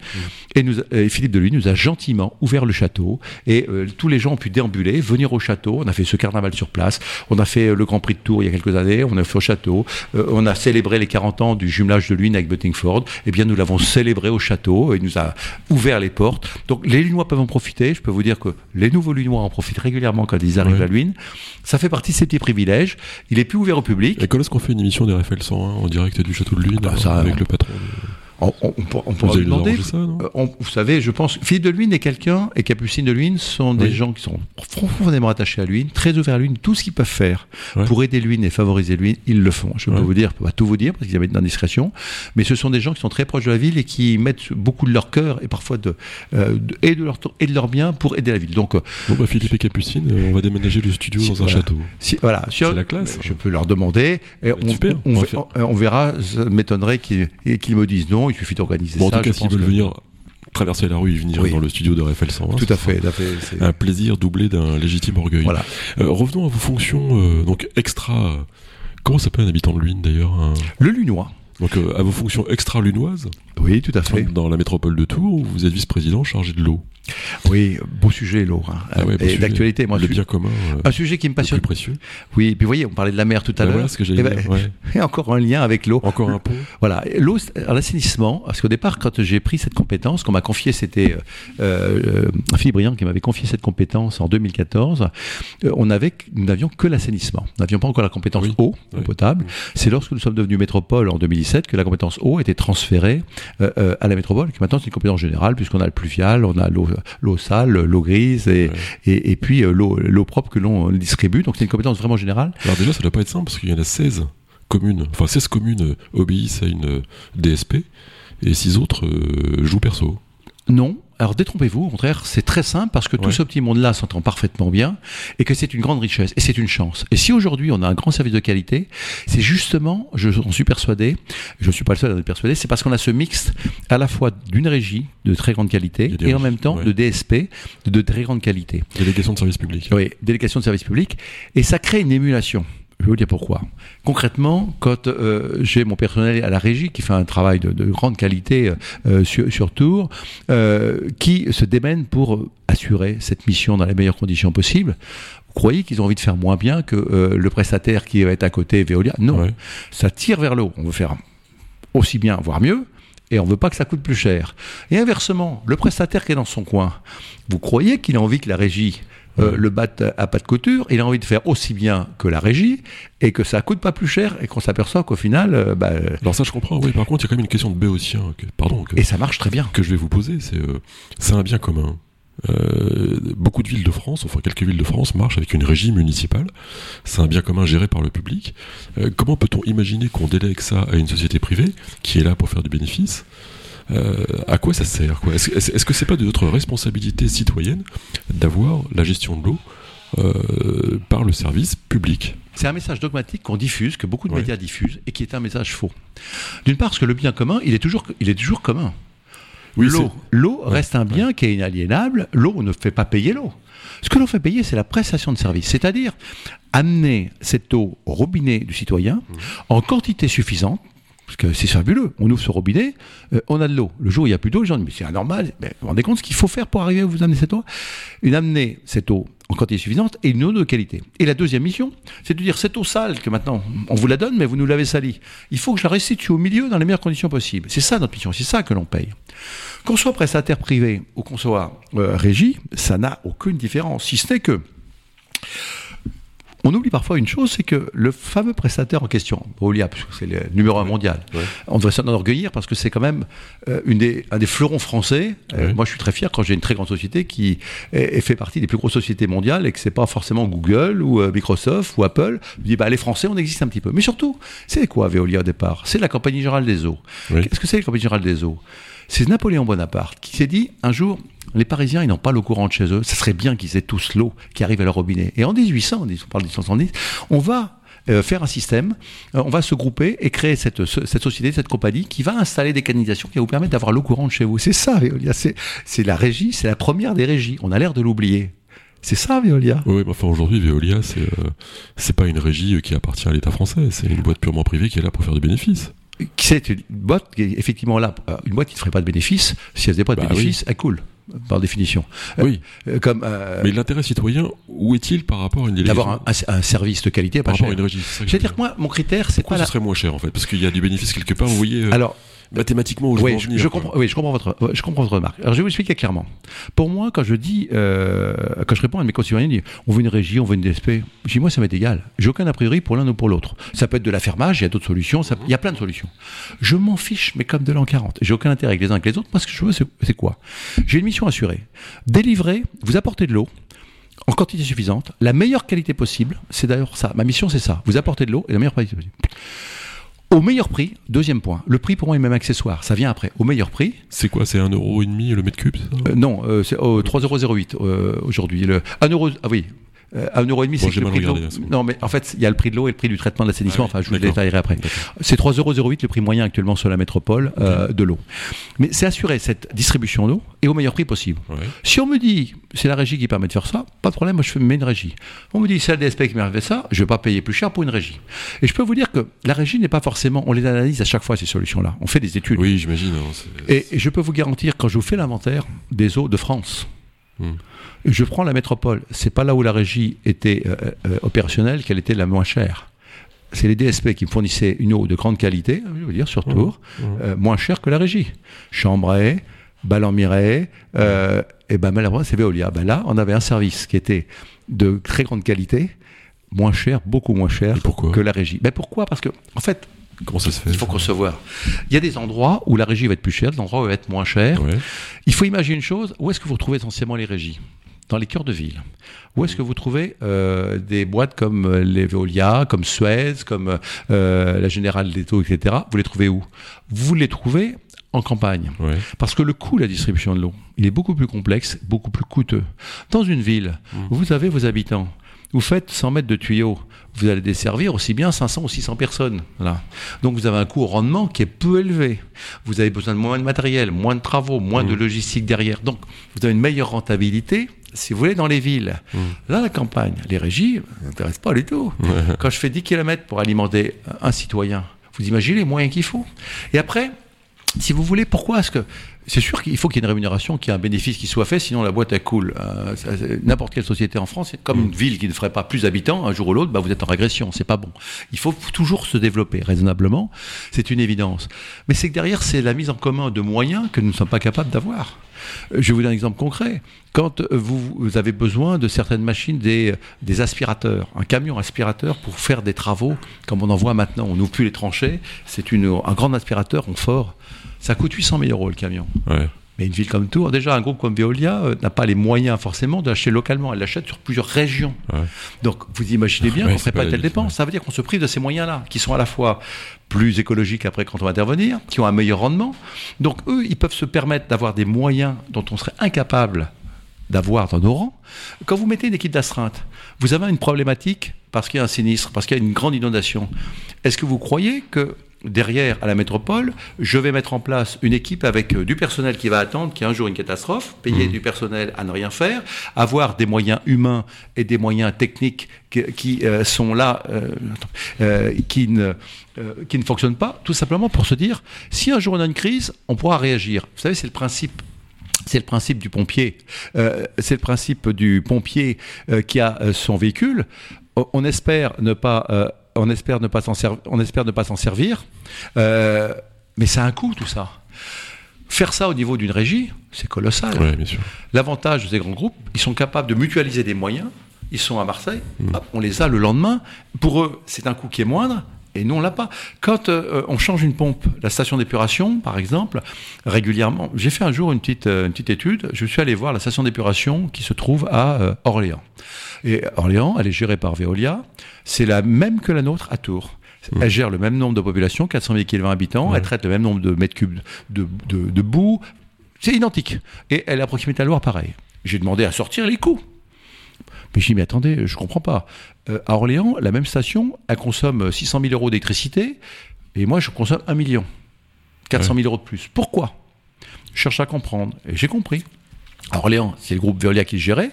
Et, nous, et Philippe de Luynes nous a gentiment ouvert le château. Et euh, tous les gens ont pu déambuler, venir au château. On a fait ce carnaval sur place. On a fait euh, le Grand Prix de Tours il y a quelques années. On a fait au château. Euh, on a célébré les 40 ans du jumelage de Luynes avec Buttingford. Eh bien, nous l'avons célébré au château. Et il nous a ouvert les portes. Donc, les Lunois peuvent en profiter. Je peux vous dire que les nouveaux Lunois en profitent régulièrement quand ils arrivent Ouais. à Luynes. Ça fait partie de ces petits privilèges. Il est plus ouvert au public. Et quand est-ce qu'on fait une émission des RFL 101 en direct du château de Luynes Ah bah, ça, avec on- le patron de- On, on- on pourra- lui demander. ça, Euh, on- vous savez, je pense, Philippe de Luynes est quelqu'un, et Capucine de Luynes sont des Oui. gens qui sont profondément attachés à Luynes, très ouverts à Luynes, tout ce qu'ils peuvent faire Ouais. pour aider Luynes et favoriser Luynes, ils le font. Je peux Ouais. vous dire, je peux pas tout vous dire parce qu'il y avait une indiscrétion, mais ce sont des gens qui sont très proches de la ville et qui mettent beaucoup de leur cœur et parfois de, euh, de- et de leur et de leur bien pour aider la ville. Donc, euh, Bon bah Philippe et Capucine, on va déménager le studio Si, dans un château. si, voilà, sur- C'est la classe. Je peux leur demander. Et Bah, on, super, on, verra. Ça m'étonnerait qu'ils qu'ils me disent non. Il suffit d'organiser Bon, en tout cas, s'ils veulent que- venir traverser la rue et venir Oui. dans le studio de RFL 101, Tout à fait, tout à fait. c'est- Un plaisir doublé d'un légitime orgueil. Voilà. Euh, revenons à vos fonctions euh, donc extra. euh, comment s'appelle un habitant de Luynes d'ailleurs un- Le Lunois. Donc euh, à vos fonctions extra lunoises Oui, tout à fait. dans la métropole de Tours, vous êtes vice-président chargé de l'eau. Oui, beau sujet, l'eau. hein. Ah ouais, et d'actualité, moi. le bien commun, euh, Un sujet qui me le plus passionne. précieux. Oui, et puis vous voyez, on parlait de la mer tout à l'heure. voilà ce que j'allais Eh ben, ouais. Encore un lien avec l'eau. Encore un pont. Voilà, l'eau, l'assainissement, parce qu'au départ, quand j'ai pris cette compétence, qu'on m'a confié, c'était euh, euh, Philippe Briand qui m'avait confié cette compétence en 2014, euh, on avait, nous n'avions que l'assainissement. Nous n'avions pas encore la compétence Oui. eau, Oui. potable. C'est lorsque nous sommes devenus métropole en 2017 que la compétence eau a été transférée euh, euh, à la métropole, que maintenant c'est une compétence générale, puisqu'on a le pluvial, on a l'eau, sale, l'eau grise, et, Ouais. et, et puis euh, l'eau, propre que l'on distribue. Donc c'est une compétence vraiment générale. Alors déjà, ça doit pas être simple parce qu'il y en a 16 communes. Enfin, 16 communes obéissent à une DSP et 6 autres euh, jouent perso. Non. Alors détrompez-vous, au contraire, c'est très simple parce que tout ce petit monde-là s'entend parfaitement bien et que c'est une grande richesse et c'est une chance. Et si aujourd'hui on a un grand service de qualité, c'est justement, je suis persuadé, je ne suis pas le seul à être persuadé, c'est parce qu'on a ce mixte à la fois d'une régie de très grande qualité et en même temps ouais. de DSP de très grande qualité. Délégation de service public. Oui, délégation de service public. Et ça crée une émulation. Je vais vous dire pourquoi. Concrètement, quand euh, j'ai mon personnel à la régie qui fait un travail de, de grande qualité euh, sur, sur Tours, euh, qui se démène pour assurer cette mission dans les meilleures conditions possibles, vous croyez qu'ils ont envie de faire moins bien que le prestataire qui va être à côté, Veolia? Non, Ouais. ça tire vers le haut. On veut faire aussi bien, voire mieux, et on veut pas que ça coûte plus cher. Et inversement, le prestataire qui est dans son coin, vous croyez qu'il a envie que la régie euh, le batte à pas de couture, il a envie de faire aussi bien que la régie, et que ça coûte pas plus cher, et qu'on s'aperçoit qu'au final, euh, bah, Alors ça, je comprends. Oui, par contre, il y a quand même une question de béotien. Que, pardon. Que, et ça marche très bien. que je vais vous poser, c'est euh, c'est un bien commun. Euh, beaucoup de villes de France, enfin quelques villes de France, marchent avec une régie municipale. C'est un bien commun géré par le public. Euh, comment peut-on imaginer qu'on délègue ça à une société privée qui est là pour faire du bénéfice? Euh, À quoi ça sert Est-ce est-ce- est-ce que c'est pas de notre responsabilité citoyenne d'avoir la gestion de l'eau euh, par le service public? C'est un message dogmatique qu'on diffuse, que beaucoup de Ouais. médias diffusent, et qui est un message faux. D'une part, parce que le bien commun, il est toujours, il est toujours commun. Oui, l'eau, l'eau Ouais, reste un bien qui est inaliénable. L'eau ne fait pas payer l'eau. Ce que l'on fait payer, c'est la prestation de service, c'est-à-dire amener cette eau au robinet du citoyen Mmh. en quantité suffisante. Parce que c'est fabuleux. On ouvre ce robinet, euh, on a de l'eau. Le jour où il n'y a plus d'eau, les gens disent Mais c'est anormal. Mais vous vous rendez compte ce qu'il faut faire pour arriver à vous amener cette eau? Une amener cette eau en quantité suffisante et une eau de qualité. Et la deuxième mission, c'est de dire cette eau sale que maintenant on vous la donne, mais vous nous l'avez salie. Il faut que je la restitue au milieu dans les meilleures conditions possibles. C'est ça notre mission, c'est ça que l'on paye. Qu'on soit prestataire privé ou qu'on soit euh, régie, ça n'a aucune différence, si ce n'est que on oublie parfois une chose, c'est que le fameux prestataire en question, Veolia, c'est le numéro un mondial, on devrait s'en enorgueillir parce que c'est quand même euh, une des, un des fleurons français. Euh, moi, je suis très fier quand j'ai une très grande société qui est, fait partie des plus grosses sociétés mondiales et que c'est pas forcément Google ou euh, Microsoft ou Apple. Je dis, bah, les Français, on existe un petit peu. Mais surtout, c'est quoi Veolia au départ? C'est la Compagnie Générale des Eaux. Qu'est-ce que c'est la Compagnie Générale des Eaux? C'est Napoléon Bonaparte qui s'est dit un jour, les Parisiens, ils n'ont pas l'eau courante chez eux. Ça serait bien qu'ils aient tous l'eau qui arrive à leur robinet. Et en 1800, on parle de 1870, on va euh, faire un système, euh, on va se grouper et créer cette, cette société, cette compagnie qui va installer des canalisations qui va vous permettre d'avoir l'eau courante chez vous. C'est ça, C'est la régie, c'est la première des régies. On a l'air de l'oublier. C'est ça, Veolia. Oui, mais enfin aujourd'hui, Veolia, c'est euh, pas une régie qui appartient à l'État français. C'est une boîte purement privée qui est là pour faire du bénéfice. C'est une boîte qui est effectivement là. Une boîte qui ne ferait pas de bénéfice. Si elle faisait pas de bah bénéfice, elle coule par définition. Oui. Euh, comme, euh, Mais l'intérêt citoyen, où est-il par rapport à une délégation D'avoir un, service de qualité par rapport à une régie. Je veux dire que moi, mon critère, c'est pas. ce serait moins cher en fait? Parce qu'il y a du bénéfice quelque part, vous voyez. Euh, Alors, mathématiquement oui, je, comprends, oui, je comprends votre, je comprends votre remarque. Alors je vais vous expliquer clairement. Pour moi, quand je dis, euh, quand je réponds à mes concitoyens, on veut une régie, on veut une DSP, je dis moi ça m'est égal. J'ai aucun a priori pour l'un ou pour l'autre. Ça peut être de l'affermage, il y a d'autres solutions, il y a plein de solutions. Je m'en fiche, mais comme de l'an 40. J'ai aucun intérêt avec les uns avec les autres. Moi, ce que je veux, c'est quoi? J'ai une mission assurée. Délivrer, vous apportez de l'eau, en quantité suffisante, la meilleure qualité possible. C'est d'ailleurs ça. Ma mission, c'est ça. Vous apportez de l'eau et la meilleure qualité possible. Au meilleur prix, deuxième point. Le prix pour moi est même accessoire. Ça vient après. Au meilleur prix. C'est quoi? C'est 1,5€ le mètre cube euh, Non, euh, c'est oh, 3,08€ euh, aujourd'hui. Le 1 euro. Ah oui, euh, à 1,5€, c'est le prix de l'eau. Non, mais en fait, il y a le prix de l'eau et le prix du traitement de l'assainissement. Ah enfin, je vous le détaillerai après. C'est 3,08€ le prix moyen actuellement sur la métropole euh, de l'eau. Mais c'est assurer cette distribution d'eau et au meilleur prix possible. Si on me dit, c'est la régie qui permet de faire ça, pas de problème, moi je mets une régie. On me dit, c'est la DSP qui permet de faire ça, je ne vais pas payer plus cher pour une régie. Et je peux vous dire que la régie n'est pas forcément, on les analyse à chaque fois ces solutions-là. On fait des études. Oui, j'imagine. Hein, et, je peux vous garantir, quand je vous fais l'inventaire des eaux de France, hmm. Je prends la métropole. C'est pas là où la régie était euh, euh, opérationnelle qu'elle était la moins chère. C'est les DSP qui me fournissaient une eau de grande qualité, je veux dire, sur Tours, mmh, mmh. Euh, moins chère que la régie. Chambray, Ballon-Miret, et ben malheureusement c'est Veolia. Ben là, on avait un service qui était de très grande qualité, moins cher, beaucoup moins cher que la régie. Ben pourquoi? Parce que, en fait, Comment ça se fait? Il faut concevoir. Il y a des endroits où la régie va être plus chère, des endroits où elle va être moins chère. Il faut imaginer une chose, où est-ce que vous retrouvez essentiellement les régies? Dans les cœurs de ville. Où est-ce que vous trouvez euh, des boîtes comme euh, les Veolia, comme Suez, comme euh, la Générale des Eaux, etc. Vous les trouvez où? Vous les trouvez en campagne. Parce que le coût de la distribution de l'eau, il est beaucoup plus complexe, beaucoup plus coûteux. Dans une ville, mmh. vous avez vos habitants. Vous faites 100 mètres de tuyaux, vous allez desservir aussi bien 500 ou 600 personnes. Là. Donc vous avez un coût au rendement qui est peu élevé. Vous avez besoin de moins de matériel, moins de travaux, moins de mmh. logistique derrière. Donc vous avez une meilleure rentabilité si vous voulez, dans les villes. Mmh. Là, la campagne, les régies, ne m'intéressent pas du tout. Quand je fais 10 km pour alimenter un citoyen, vous imaginez les moyens qu'il faut. Et après, si vous voulez, pourquoi est-ce que c'est sûr qu'il faut qu'il y ait une rémunération, qu'il y ait un bénéfice qui soit fait, sinon la boîte elle coule. Euh, n'importe quelle société en France, comme mmh. une ville qui ne ferait pas plus d'habitants, un jour ou l'autre, bah, vous êtes en régression, c'est pas bon. Il faut toujours se développer raisonnablement, c'est une évidence. Mais c'est que derrière, c'est la mise en commun de moyens que nous ne sommes pas capables d'avoir. Je vais vous donner un exemple concret. Quand vous, avez besoin de certaines machines, des, aspirateurs, un camion aspirateur pour faire des travaux, comme on en voit maintenant, on n'ouvre plus les tranchées, c'est un grand aspirateur, on fort, ça coûte 800 000 euros le camion. Mais une ville comme Tours, déjà un groupe comme Veolia euh, n'a pas les moyens forcément d'acheter localement. Elle l'achète sur plusieurs régions. Donc vous imaginez bien qu'on ne ferait pas telle dépense. Ça veut dire qu'on se prive de ces moyens-là, qui sont à la fois plus écologiques après quand on va intervenir, qui ont un meilleur rendement. Donc eux, ils peuvent se permettre d'avoir des moyens dont on serait incapable d'avoir dans nos rangs. Quand vous mettez une équipe d'astreinte, vous avez une problématique parce qu'il y a un sinistre, parce qu'il y a une grande inondation. Est-ce que vous croyez que derrière à la métropole, je vais mettre en place une équipe avec euh, du personnel qui va attendre qu'il y ait un jour une catastrophe, payer mmh. du personnel à ne rien faire, avoir des moyens humains et des moyens techniques qui, euh, sont là, euh, qui, ne, qui ne fonctionnent pas, tout simplement pour se dire, si un jour on a une crise, on pourra réagir. Vous savez, c'est le principe c'est le principe du pompier. c'est le principe du pompier qui a son véhicule. On espère ne pas on espère ne pas s'en on espère ne pas s'en servir, euh, mais ça a un coût tout ça. Faire ça au niveau d'une régie, c'est colossal. L'avantage de ces grands groupes, ils sont capables de mutualiser des moyens ils sont à Marseille, hop, on les a le lendemain. Pour eux, c'est un coût qui est moindre. Et nous, on l'a pas. Quand euh, on change une pompe, la station d'épuration, par exemple, régulièrement, j'ai fait un jour une petite, euh, une petite étude. Je suis allé voir la station d'épuration qui se trouve à euh, Orléans. Et Orléans, elle est gérée par Veolia. C'est la même que la nôtre à Tours. Elle gère le même nombre de population, 400 000 km habitants. Elle traite le même nombre de mètres cubes de, de, de boue. C'est identique. Et elle est à proximité de la Loire, pareil. J'ai demandé à sortir les coûts. Mais je dis, mais attendez, je comprends pas. Euh, à Orléans, la même station, elle consomme 600 000 euros d'électricité, et moi, je consomme 1 million. 400 000 euros de plus. Pourquoi? Je cherche à comprendre. Et j'ai compris. À Orléans, c'est le groupe Veolia qui le gérait.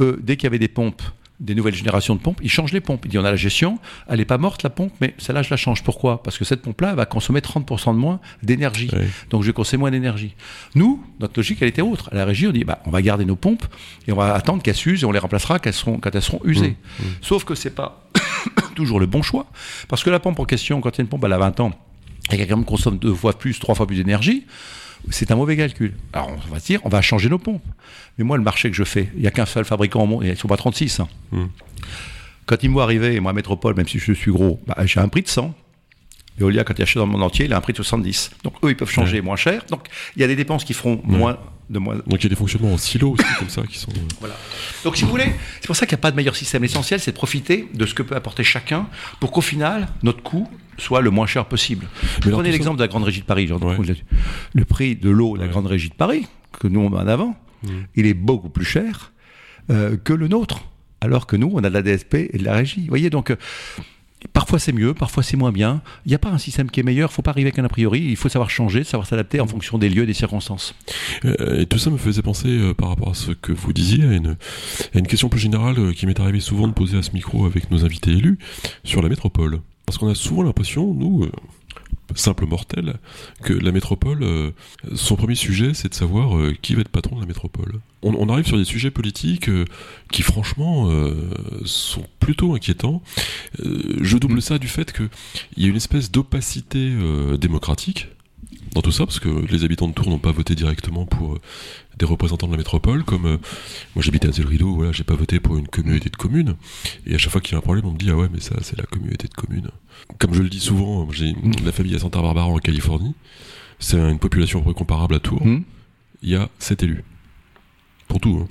Euh, dès qu'il y avait des pompes, des nouvelles générations de pompes, ils changent les pompes. Il dit, on a la gestion, elle n'est pas morte, la pompe, mais celle-là, je la change. Pourquoi? Parce que cette pompe-là, va consommer 30% de moins d'énergie. Donc, je vais consommer moins d'énergie. Nous, notre logique, elle était autre. À la régie, on dit, bah, on va garder nos pompes et on va attendre qu'elles s'usent et on les remplacera quand elles seront, quand elles seront usées. Sauf que c'est pas toujours le bon choix. Parce que la pompe en question, quand il y a une pompe, elle a 20 ans et qu'elle consomme deux fois plus, trois fois plus d'énergie, c'est un mauvais calcul. Alors on va se dire, on va changer nos pompes. Mais moi, le marché que je fais, il n'y a qu'un seul fabricant au monde, ils ne sont pas 36. hein. Mm. Quand ils me voient arriver, moi, Métropole, même si je suis gros, bah, j'ai un prix de 100. Veolia, quand il achète dans le monde entier, il a un prix de 70. Donc eux, ils peuvent changer moins cher. Donc il y a des dépenses qui feront moins de moins. Donc il y a des fonctionnements en silo aussi, comme ça, qui sont. euh, Voilà. Donc, si vous voulez, c'est pour ça qu'il n'y a pas de meilleur système. L'essentiel, c'est de profiter de ce que peut apporter chacun pour qu'au final, notre coût soit le moins cher possible. alors, Prenez l'exemple de la Grande Régie de Paris. Ouais. Le prix de l'eau de la Ouais. Grande Régie de Paris, que nous, on met en avant, Mm. il est beaucoup plus cher euh, que le nôtre. Alors que nous, on a de la DSP et de la régie. Vous voyez, donc. euh, Parfois c'est mieux, parfois c'est moins bien. Il n'y a pas un système qui est meilleur, il ne faut pas arriver avec un a priori, il faut savoir changer, savoir s'adapter en fonction des lieux des circonstances. Euh, Et tout ça me faisait penser, euh, par rapport à ce que vous disiez, à une, à une question plus générale euh, qui m'est arrivé souvent de poser à ce micro avec nos invités élus sur la métropole. Parce qu'on a souvent l'impression, nous, euh, simples mortels, que la métropole, euh, son premier sujet, c'est de savoir euh, qui va être patron de la métropole. On, on arrive sur des sujets politiques qui, franchement, sont plutôt inquiétants. Je double ça du fait qu'il y a une espèce d'opacité démocratique dans tout ça, parce que les habitants de Tours n'ont pas voté directement pour euh, des représentants de la métropole, comme euh, moi j'habitais à Zé-le-Rideau, voilà, j'ai pas voté pour une communauté de communes, et à chaque fois qu'il y a un problème, on me dit ah ouais, mais ça c'est la communauté de communes. Comme je le dis souvent, j'ai la famille à Santa Barbara en Californie, c'est une population comparable à Tours, Hmm il y a 7 élus. Pour tout. Hein.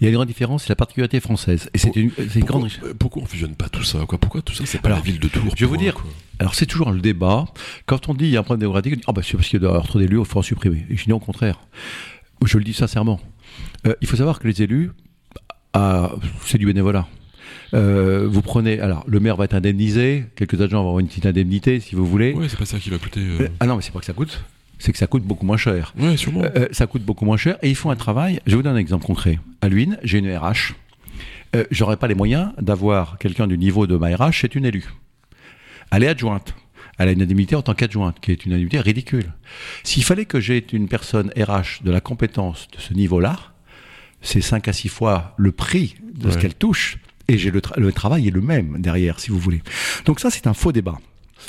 Il y a une grande différence, c'est la particularité française. Et c'est une, c'est une grande Pourquoi, euh, pourquoi on fusionne pas tout ça quoi? Pourquoi tout ça c'est pas Alors, la ville de Tours je vais vous dire, quoi? Alors c'est toujours le débat. Quand on dit il y a un problème démocratique, on dit ah bah c'est parce qu'il doit y avoir trop d'élus, il faut en supprimer. Et je dis au contraire. Je le dis sincèrement. Euh, il faut savoir que les élus, ah, c'est du bénévolat. Euh, vous prenez, alors le maire va être indemnisé, quelques agents vont avoir une petite indemnité si vous voulez. Ouais, c'est pas ça qui va coûter. euh, Euh, Ah non, mais c'est pas que ça coûte, c'est que ça coûte beaucoup moins cher. Ouais, sûrement. Euh, ça coûte beaucoup moins cher et ils font un travail. Je vais vous donner un exemple concret. À Luynes, j'ai une RH. Euh, J'aurais pas les moyens d'avoir quelqu'un du niveau de ma RH, c'est une élue. Elle est adjointe. Elle a une indemnité en tant qu'adjointe, qui est une indemnité ridicule. S'il fallait que j'ai une personne RH de la compétence de ce niveau-là, c'est 5 à 6 fois le prix de ce qu'elle touche. Et j'ai le, tra- le travail est le même derrière, si vous voulez. Donc ça, c'est un faux débat.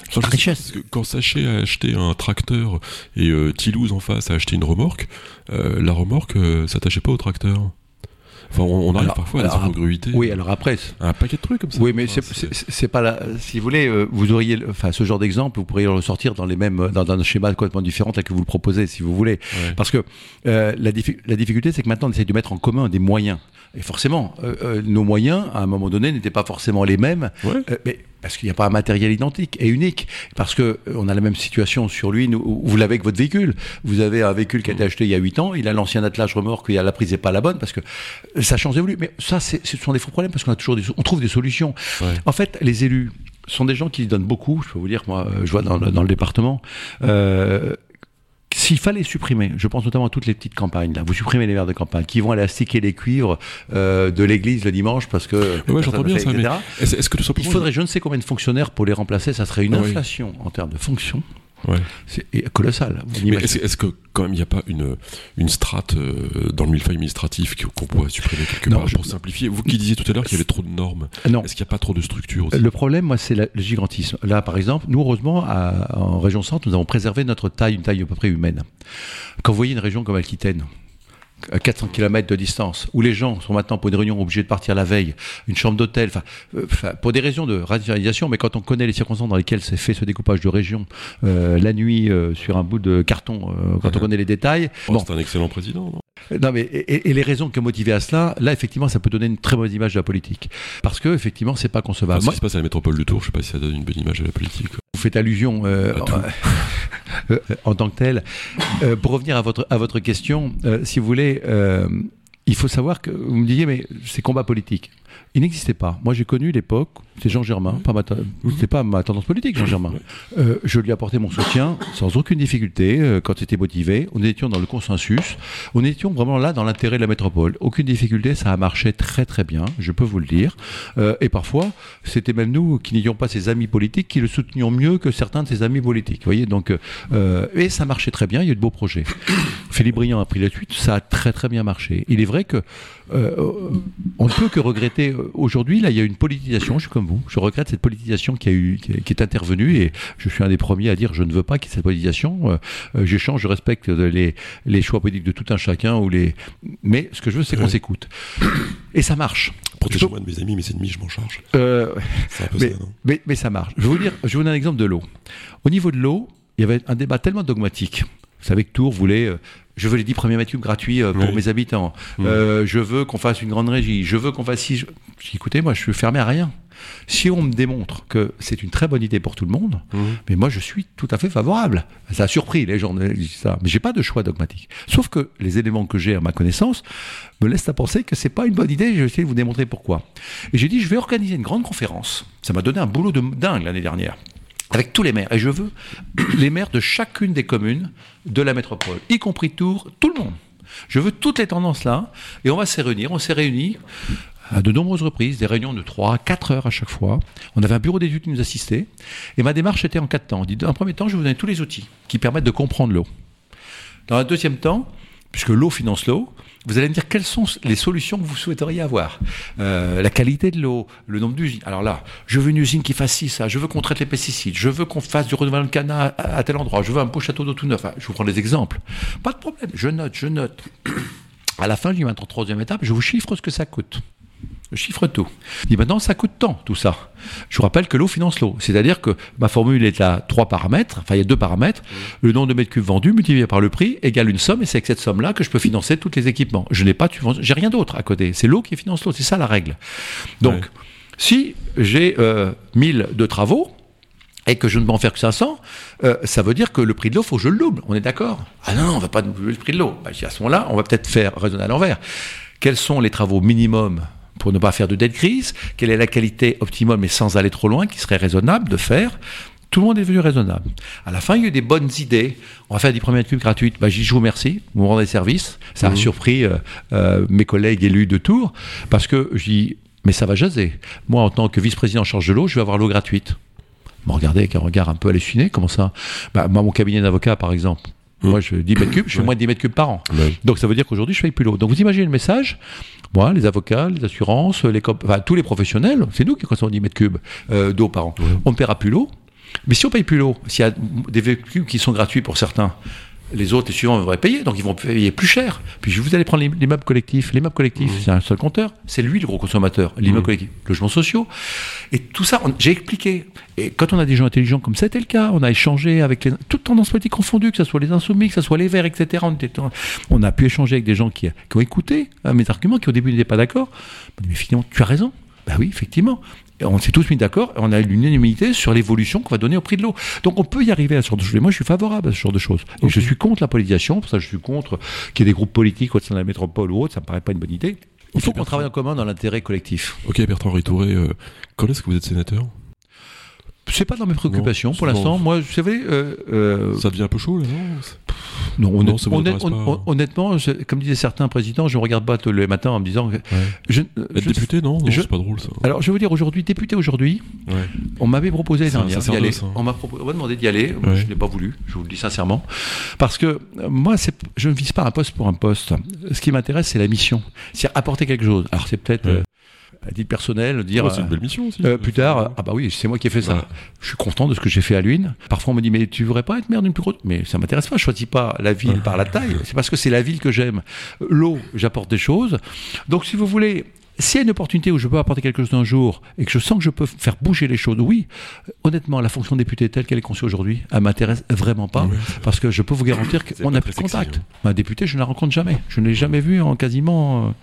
Enfin, sais richesse. parce que quand Sachet a acheté un tracteur et euh, en face a acheté une remorque, euh, la remorque euh, s'attachait pas au tracteur. Enfin, on, on arrive Alors- parfois à des incongruités. Oui, alors après, Un paquet de trucs comme ça. Oui, mais Enfin, c'est- pas la. Si vous voulez, euh, vous auriez, enfin, ce genre d'exemple, vous pourriez le ressortir dans les mêmes, dans, dans un schéma complètement différent tel que vous le proposez, si vous voulez. Ouais. Parce que euh, la, diffi- la difficulté, c'est que maintenant, on essaie de mettre en commun des moyens. Et forcément, euh, euh, nos moyens, à un moment donné, n'étaient pas forcément les mêmes. Ouais. Euh, mais parce qu'il n'y a pas un matériel identique et unique. Parce que euh, on a la même situation sur lui. Nous, vous l'avez avec votre véhicule. Vous avez un véhicule qui a été acheté il y a 8 ans. Il a l'ancien attelage remorque. Il a la prise n'est pas la bonne parce que ça change d'évoluer. Mais ça, ce sont des faux problèmes parce qu'on a toujours des, on trouve des solutions. Ouais. En fait, les élus sont des gens qui donnent beaucoup. Je peux vous dire, moi, euh, je vois dans le, dans le département. Euh, s'il fallait supprimer, je pense notamment à toutes les petites campagnes, là, vous supprimez les maires de campagne qui vont aller astiquer les cuivres euh, de l'église le dimanche parce que. Personne j'entends bien fait, ça, mais etc. est-ce est-ce que tout Il faudrait je ne sais combien de fonctionnaires pour les remplacer, ça serait une Ah oui. inflation en termes de fonctions. Ouais. C'est colossal. Mais est-ce est-ce que quand même il n'y a pas une, une strate euh, dans le millefeuille administratif qu'on pourrait supprimer quelque Non, part je- pour simplifier? Vous qui disiez tout à l'heure qu'il y avait trop de normes, Non. est-ce qu'il n'y a pas trop de structures Le problème, moi, c'est le gigantisme. Là, par exemple, nous, heureusement, à- en région centre, nous avons préservé notre taille, une taille à peu près humaine. Quand vous voyez une région comme Aquitaine, à 400 km de distance, où les gens sont maintenant pour une réunion obligés de partir la veille, une chambre d'hôtel, enfin, euh, pour des raisons de rationalisation, mais quand on connaît les circonstances dans lesquelles s'est fait ce découpage de région euh, la nuit euh, sur un bout de carton, euh, quand on connaît les détails, Oh, bon, C'est un excellent président, non? Non mais et, et les raisons qui ont motivé à cela, là effectivement, ça peut donner une très bonne image de la politique, parce que effectivement, c'est pas concevable. Enfin, Ce Moi, qui se passe à la métropole de Tours, je sais pas si ça donne une bonne image à la politique. vous faites allusion À tout. euh, en tant que tel. Euh, pour revenir à votre, à votre question, euh, si vous voulez, il faut savoir que vous me disiez, mais ces combats politiques, ils n'existaient pas. Moi, j'ai connu l'époque, c'est Jean Germain, pas ma, pas ma tendance politique, Jean Germain. Euh, je lui apportais mon soutien sans aucune difficulté euh, quand c'était motivé. On étions dans le consensus. On étions vraiment là dans l'intérêt de la métropole. Aucune difficulté, ça a marché très très bien, je peux vous le dire. Euh, et parfois, c'était même nous qui n'ayons pas ses amis politiques qui le soutenions mieux que certains de ses amis politiques. Vous voyez, donc, euh, et ça marchait très bien. Il y a eu de beaux projets. Philippe Briand a pris la suite. Ça a très très bien marché. Il est vrai que on ne peut que regretter aujourd'hui. Là, il y a une politisation. Je suis comme vous. Je regrette cette politisation qui a eu, qui est, intervenue, et je suis un des premiers à dire je ne veux pas qu'il y ait cette politisation. Euh, euh, J'échange, je respecte les, les choix politiques de tout un chacun ou les. Mais ce que je veux, c'est qu'on Ouais. s'écoute. Et ça marche. Protégez-moi de mes amis, mes ennemis, je m'en charge. Euh, C'est un peu mais, ça, non mais, mais ça marche. Je vais vous dire, je vous un exemple de l'eau. Au niveau de l'eau, il y avait un débat tellement dogmatique. Vous savez que Tours voulait, euh, je veux les 10 premiers mètres cubes gratuits euh, pour Oui. mes habitants. Euh, je veux qu'on fasse une grande régie. Je veux qu'on fasse si. Je... je dis, écoutez, moi, je suis fermé à rien. Si on me démontre que c'est une très bonne idée pour tout le monde, Mhm. mais moi, je suis tout à fait favorable. Ça a surpris les gens ça, mais j'ai pas de choix dogmatique. Sauf que les éléments que j'ai à ma connaissance me laissent à penser que c'est pas une bonne idée. Je vais essayer de vous démontrer pourquoi. Et j'ai dit, je vais organiser une grande conférence. Ça m'a donné un boulot de dingue l'année dernière. Avec tous les maires. Et je veux les maires de chacune des communes de la métropole, y compris Tours, tout le monde. Je veux toutes les tendances là. Et on va se réunir. On s'est réunis à de nombreuses reprises, des réunions de 3 à 4 heures à chaque fois. On avait un bureau d'études qui nous assistait. Et ma démarche était en quatre temps. On dans premier temps, je vous donner tous les outils qui permettent de comprendre l'eau. Dans un deuxième temps, puisque l'eau finance l'eau, vous allez me dire quelles sont les solutions que vous souhaiteriez avoir? Euh, la qualité de l'eau, le nombre d'usines. Alors là, je veux une usine qui fasse ci, ça. Je veux qu'on traite les pesticides. Je veux qu'on fasse du renouvellement de canal à, tel endroit. Je veux un beau château d'eau tout neuf. Je vous prends des exemples. Pas de problème. Je note, je note. À la fin, je dis maintenant, troisième étape, je vous chiffre ce que ça coûte. Je chiffre tout. Je dis maintenant, ça coûte tant, tout ça. Je vous rappelle que l'eau finance l'eau. C'est-à-dire que ma formule est à trois paramètres, enfin il y a deux paramètres. Le nombre de mètres cubes vendus multiplié par le prix égale une somme, et c'est avec cette somme-là que je peux financer tous les équipements. Je n'ai pas, j'ai rien d'autre à côté. C'est l'eau qui finance l'eau, c'est ça la règle. Donc, Ouais. si j'ai euh, 1000 de travaux, et que je ne peux en faire que 500, euh, ça veut dire que le prix de l'eau, faut que je le double. On est d'accord? Ah non, on va pas doubler le prix de l'eau. Bah, à ce moment-là, on va peut-être faire raisonner à l'envers. Quels sont les travaux minimums pour ne pas faire de dette grise Quelle est la qualité optimum, mais sans aller trop loin, qui serait raisonnable de faire tout le monde est devenu raisonnable. À la fin, il y a eu des bonnes idées. On va faire des premiers mètres cubes gratuites. Bah, j'y je vous remercie. Vous me rendez service. Ça a surpris euh, euh, mes collègues élus de Tours parce que je dis, mais ça va jaser. Moi, en tant que vice-président en charge de l'eau, je vais avoir l'eau gratuite. Me regardez avec un regard un peu halluciné, comment ça? Bah, Moi, mon cabinet d'avocat, par exemple, moi, je 10 mètres cubes, je fais Ouais. moins de 10 mètres cubes par an. Ouais. Donc, ça veut dire qu'aujourd'hui, je paye plus l'eau. Donc, vous imaginez le message? Moi, les avocats, les assurances, les enfin, tous les professionnels, c'est nous qui consommons 10 mètres cubes euh, d'eau par an. On ne paiera plus l'eau. Mais si on paye plus l'eau, s'il y a des véhicules qui sont gratuits pour certains, les autres, les suivants, devraient payer, donc ils vont payer plus cher. Puis vous allez prendre les- l'immeuble collectif. L'immeuble collectif, c'est un seul compteur, c'est lui le gros consommateur. L'immeuble Mmh. collectif, logements sociaux. Et tout ça, j'ai expliqué. Et quand on a des gens intelligents comme c'était le cas, on a échangé avec les, toutes tendances politiques confondues, que ce soit les insoumis, que ce soit les verts, etc. On, était- on a pu échanger avec des gens qui, qui ont écouté hein, mes arguments, qui au début n'étaient pas d'accord. Mais finalement, tu as raison. Ben oui, effectivement. Et on s'est tous mis d'accord, et on a eu l'unanimité sur l'évolution qu'on va donner au prix de l'eau. Donc on peut y arriver à ce genre de choses. Et moi, je suis favorable à ce genre de choses. Et je suis contre la politisation, pour ça je suis contre qu'il y ait des groupes politiques au sein de la métropole ou autre, ça me paraît pas une bonne idée. Il faut qu'on travaille en commun dans l'intérêt collectif. Ok, Bertrand Ritouré, euh, quand est-ce que vous êtes sénateur? C'est pas dans mes préoccupations Non, pour l'instant. Moi, vous savez, euh, euh, Ça devient un peu chaud, là, non non, honnête- non, hon- hein. honnêtement, je- comme disaient certains présidents, je ne regarde pas tous les matins en me disant. que- Je, Être je- député, non, non C'est pas drôle, ça. alors, je vais vous dire aujourd'hui, député aujourd'hui, Ouais. On m'avait proposé d'y aller. sacerdoce, hein. On m'a demandé d'y aller. Ouais. Je n'ai pas voulu. Je vous le dis sincèrement, parce que euh, moi, je ne vise pas un poste pour un poste. Ce qui m'intéresse, c'est la mission, c'est apporter quelque chose. Alors c'est peut-être euh, à titre personnel, dire. Ouais, c'est une belle mission aussi. Euh, plus tard, ah bah oui, c'est moi qui ai fait ça. Ouais. Je suis content de ce que j'ai fait à Luynes. Parfois, on me dit, mais tu voudrais pas être maire d'une plus grosse? Mais ça m'intéresse pas. Je choisis pas la ville par la taille. C'est parce que c'est la ville que j'aime. L'eau, j'apporte des choses. Donc, si vous voulez. S'il y a une opportunité où je peux apporter quelque chose un jour et que je sens que je peux faire bouger les choses, oui, honnêtement, la fonction de député telle qu'elle est conçue aujourd'hui, elle m'intéresse vraiment pas parce que je peux vous garantir qu'on n'a plus de contact. Un député, je ne la rencontre jamais. Je ne l'ai jamais vu en quasiment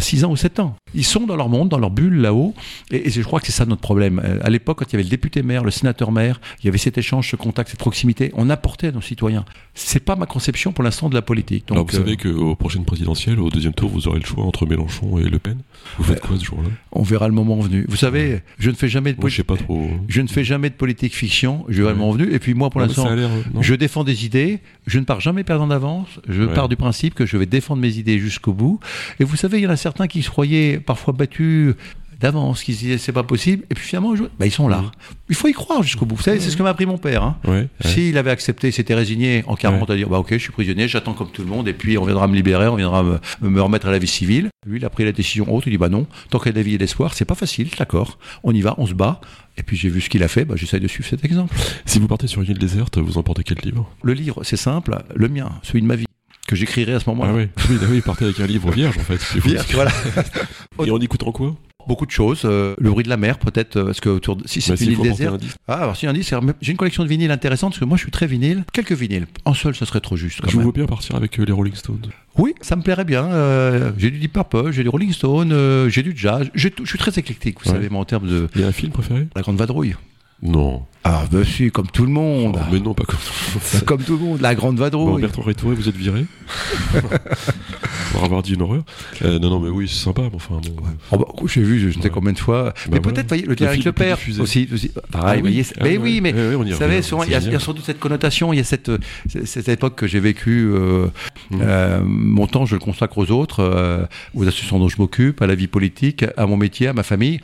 6 ans ou 7 ans. Ils sont dans leur monde, dans leur bulle là-haut, et, et je crois que c'est ça notre problème. Euh, À l'époque, quand il y avait le député maire, le sénateur maire, il y avait cet échange, ce contact, cette proximité, on apportait à nos citoyens. C'est pas ma conception pour l'instant de la politique. Donc, Alors vous euh, savez qu'aux prochaines présidentielles, au deuxième tour, vous aurez le choix entre Mélenchon et Le Pen. Vous faites quoi ce jour-là? on verra le moment venu. Vous savez, je ne fais jamais de politique. trop. Je ne fais jamais de politique fiction. Je verrai le moment venu. Et puis moi, pour l'instant, euh, Je défends des idées, je ne pars jamais perdant d'avance, je Ouais. pars du principe que je vais défendre mes idées jusqu'au bout. Et vous savez, il y en a certains qui se croyaient parfois battus d'avance, qui se disaient c'est pas possible, et puis finalement, bah, ils sont là. Il faut y croire jusqu'au bout. Vous savez, c'est ce que m'a appris mon père. Hein. Ouais. ouais. S'il avait accepté, s'était résigné en 40 à dire bah ok, je suis prisonnier, j'attends comme tout le monde, et puis on viendra me libérer, on viendra me, me remettre à la vie civile. Lui, il a pris la décision haute, il dit bah non, tant qu'il y a de la vie et de l'espoir, c'est pas facile, d'accord, on y va, on se bat. Et puis j'ai vu ce qu'il a fait, bah, j'essaye de suivre cet exemple. Si vous partez sur une île déserte, vous emportez quel livre? Le livre, c'est simple, le mien, celui de ma vie, que j'écrirai à ce moment-là. Ah ouais. Oui, ah oui, partez avec un livre vierge en fait. Bien, voilà. Et en écoutant quoi? Beaucoup de choses. euh, le bruit de la mer, peut-être, euh, parce que autour de, si c'est Bah, une s'il île déserte. Ah, alors si un disque, c'est- j'ai une collection de vinyles intéressante, parce que moi je suis très vinyle. Quelques vinyles. En seul, ça serait trop juste. Quand Je vous même. vois bien partir avec euh, les Rolling Stones. Oui, ça me plairait bien. euh, j'ai du Deep Purple, j'ai du Rolling Stone, j'ai du jazz. Je suis très éclectique, vous Ouais. savez, moi, en termes de Il y a un film préféré? La grande vadrouille. Non. Ah, bah si, comme tout le monde. Oh, mais non, pas comme Bah, comme tout le monde, la grande Bon, vadrouille. Bertrand Rétouré, vous êtes viré Pour avoir dit une horreur. Euh, non, non, mais oui, c'est sympa. mais Enfin, bon. Oh, bah, j'ai vu, je ne sais Ouais. combien de fois. mais voilà. peut-être, voyez, le dialogue avec le père diffusé. aussi. aussi. Pareil, Ah vous voyez, Ah mais ouais. oui, mais Ouais, ouais, Vous savez, il y, a, y sans doute cette connotation, il y a cette, euh, cette époque que j'ai vécue. euh, euh, mon temps, je le consacre aux autres, aux associations dont je m'occupe, à la vie politique, à mon métier, à ma famille.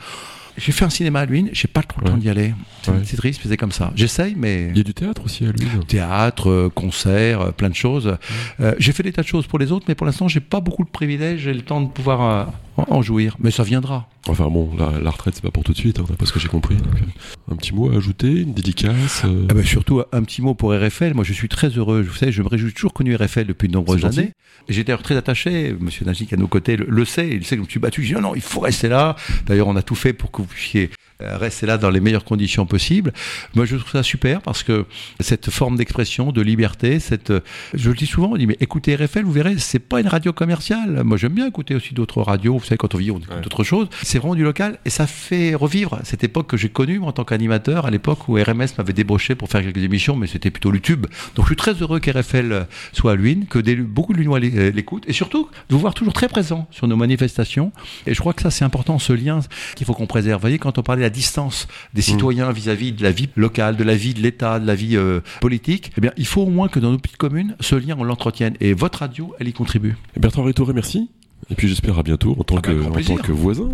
J'ai fait un cinéma à Luynes, j'ai pas trop le temps Ouais. d'y aller. C'est Ouais. triste, mais c'est comme ça. J'essaye, mais Il y a du théâtre aussi à lui. théâtre, euh, concerts, euh, plein de choses. Euh, j'ai fait des tas de choses pour les autres, mais pour l'instant, j'ai pas beaucoup de privilèges. J'ai le temps de pouvoir euh, en jouir, mais ça viendra. Enfin bon, la, la retraite, c'est pas pour tout de suite, hein, d'après ce que j'ai compris. Donc, euh, un petit mot à ajouter, une dédicace. euh, Ah bah surtout un petit mot pour RFL. Moi, je suis très heureux. Vous savez, je me réjouis toujours connu RFL depuis de nombreuses années. J'étais d'ailleurs très attaché. Monsieur Nagic à nos côtés le, le sait. Il sait que je me suis battu. Je dis non, non, il faut rester là. D'ailleurs, on a tout fait pour que vous puissiez rester là dans les meilleures conditions possibles. Moi, je trouve ça super parce que cette forme d'expression, de liberté, cette, euh, je le dis souvent, on dit mais écoutez RFL, vous verrez, c'est pas une radio commerciale. Moi, j'aime bien écouter aussi d'autres radios. Vous savez, quand on vit, on écoute Ouais. d'autres choses. C'est vraiment du local et ça fait revivre cette époque que j'ai connue moi, en tant qu'animateur, à l'époque où RMS m'avait débauché pour faire quelques émissions, mais c'était plutôt le tube. Donc je suis très heureux qu'RFL soit à Luynes, que des- beaucoup de Lunois l'é- euh, l'écoutent et surtout de vous voir toujours très présent sur nos manifestations. Et je crois que ça, c'est important, ce lien qu'il faut qu'on préserve. Vous voyez, quand on parlait la distance des citoyens vis-à-vis de la vie locale, de la vie de l'État, de la vie euh, politique, eh bien, il faut au moins que dans nos petites communes, ce lien, on l'entretienne. Et votre radio, elle y contribue. Bertrand Rétouré, merci. Et puis j'espère à bientôt en tant, Ah bah, que, grand en plaisir. tant que voisin.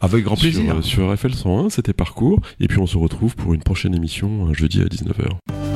Avec grand plaisir. Sur, sur RFL 101, c'était Parcours. Et puis on se retrouve pour une prochaine émission un jeudi à 19h.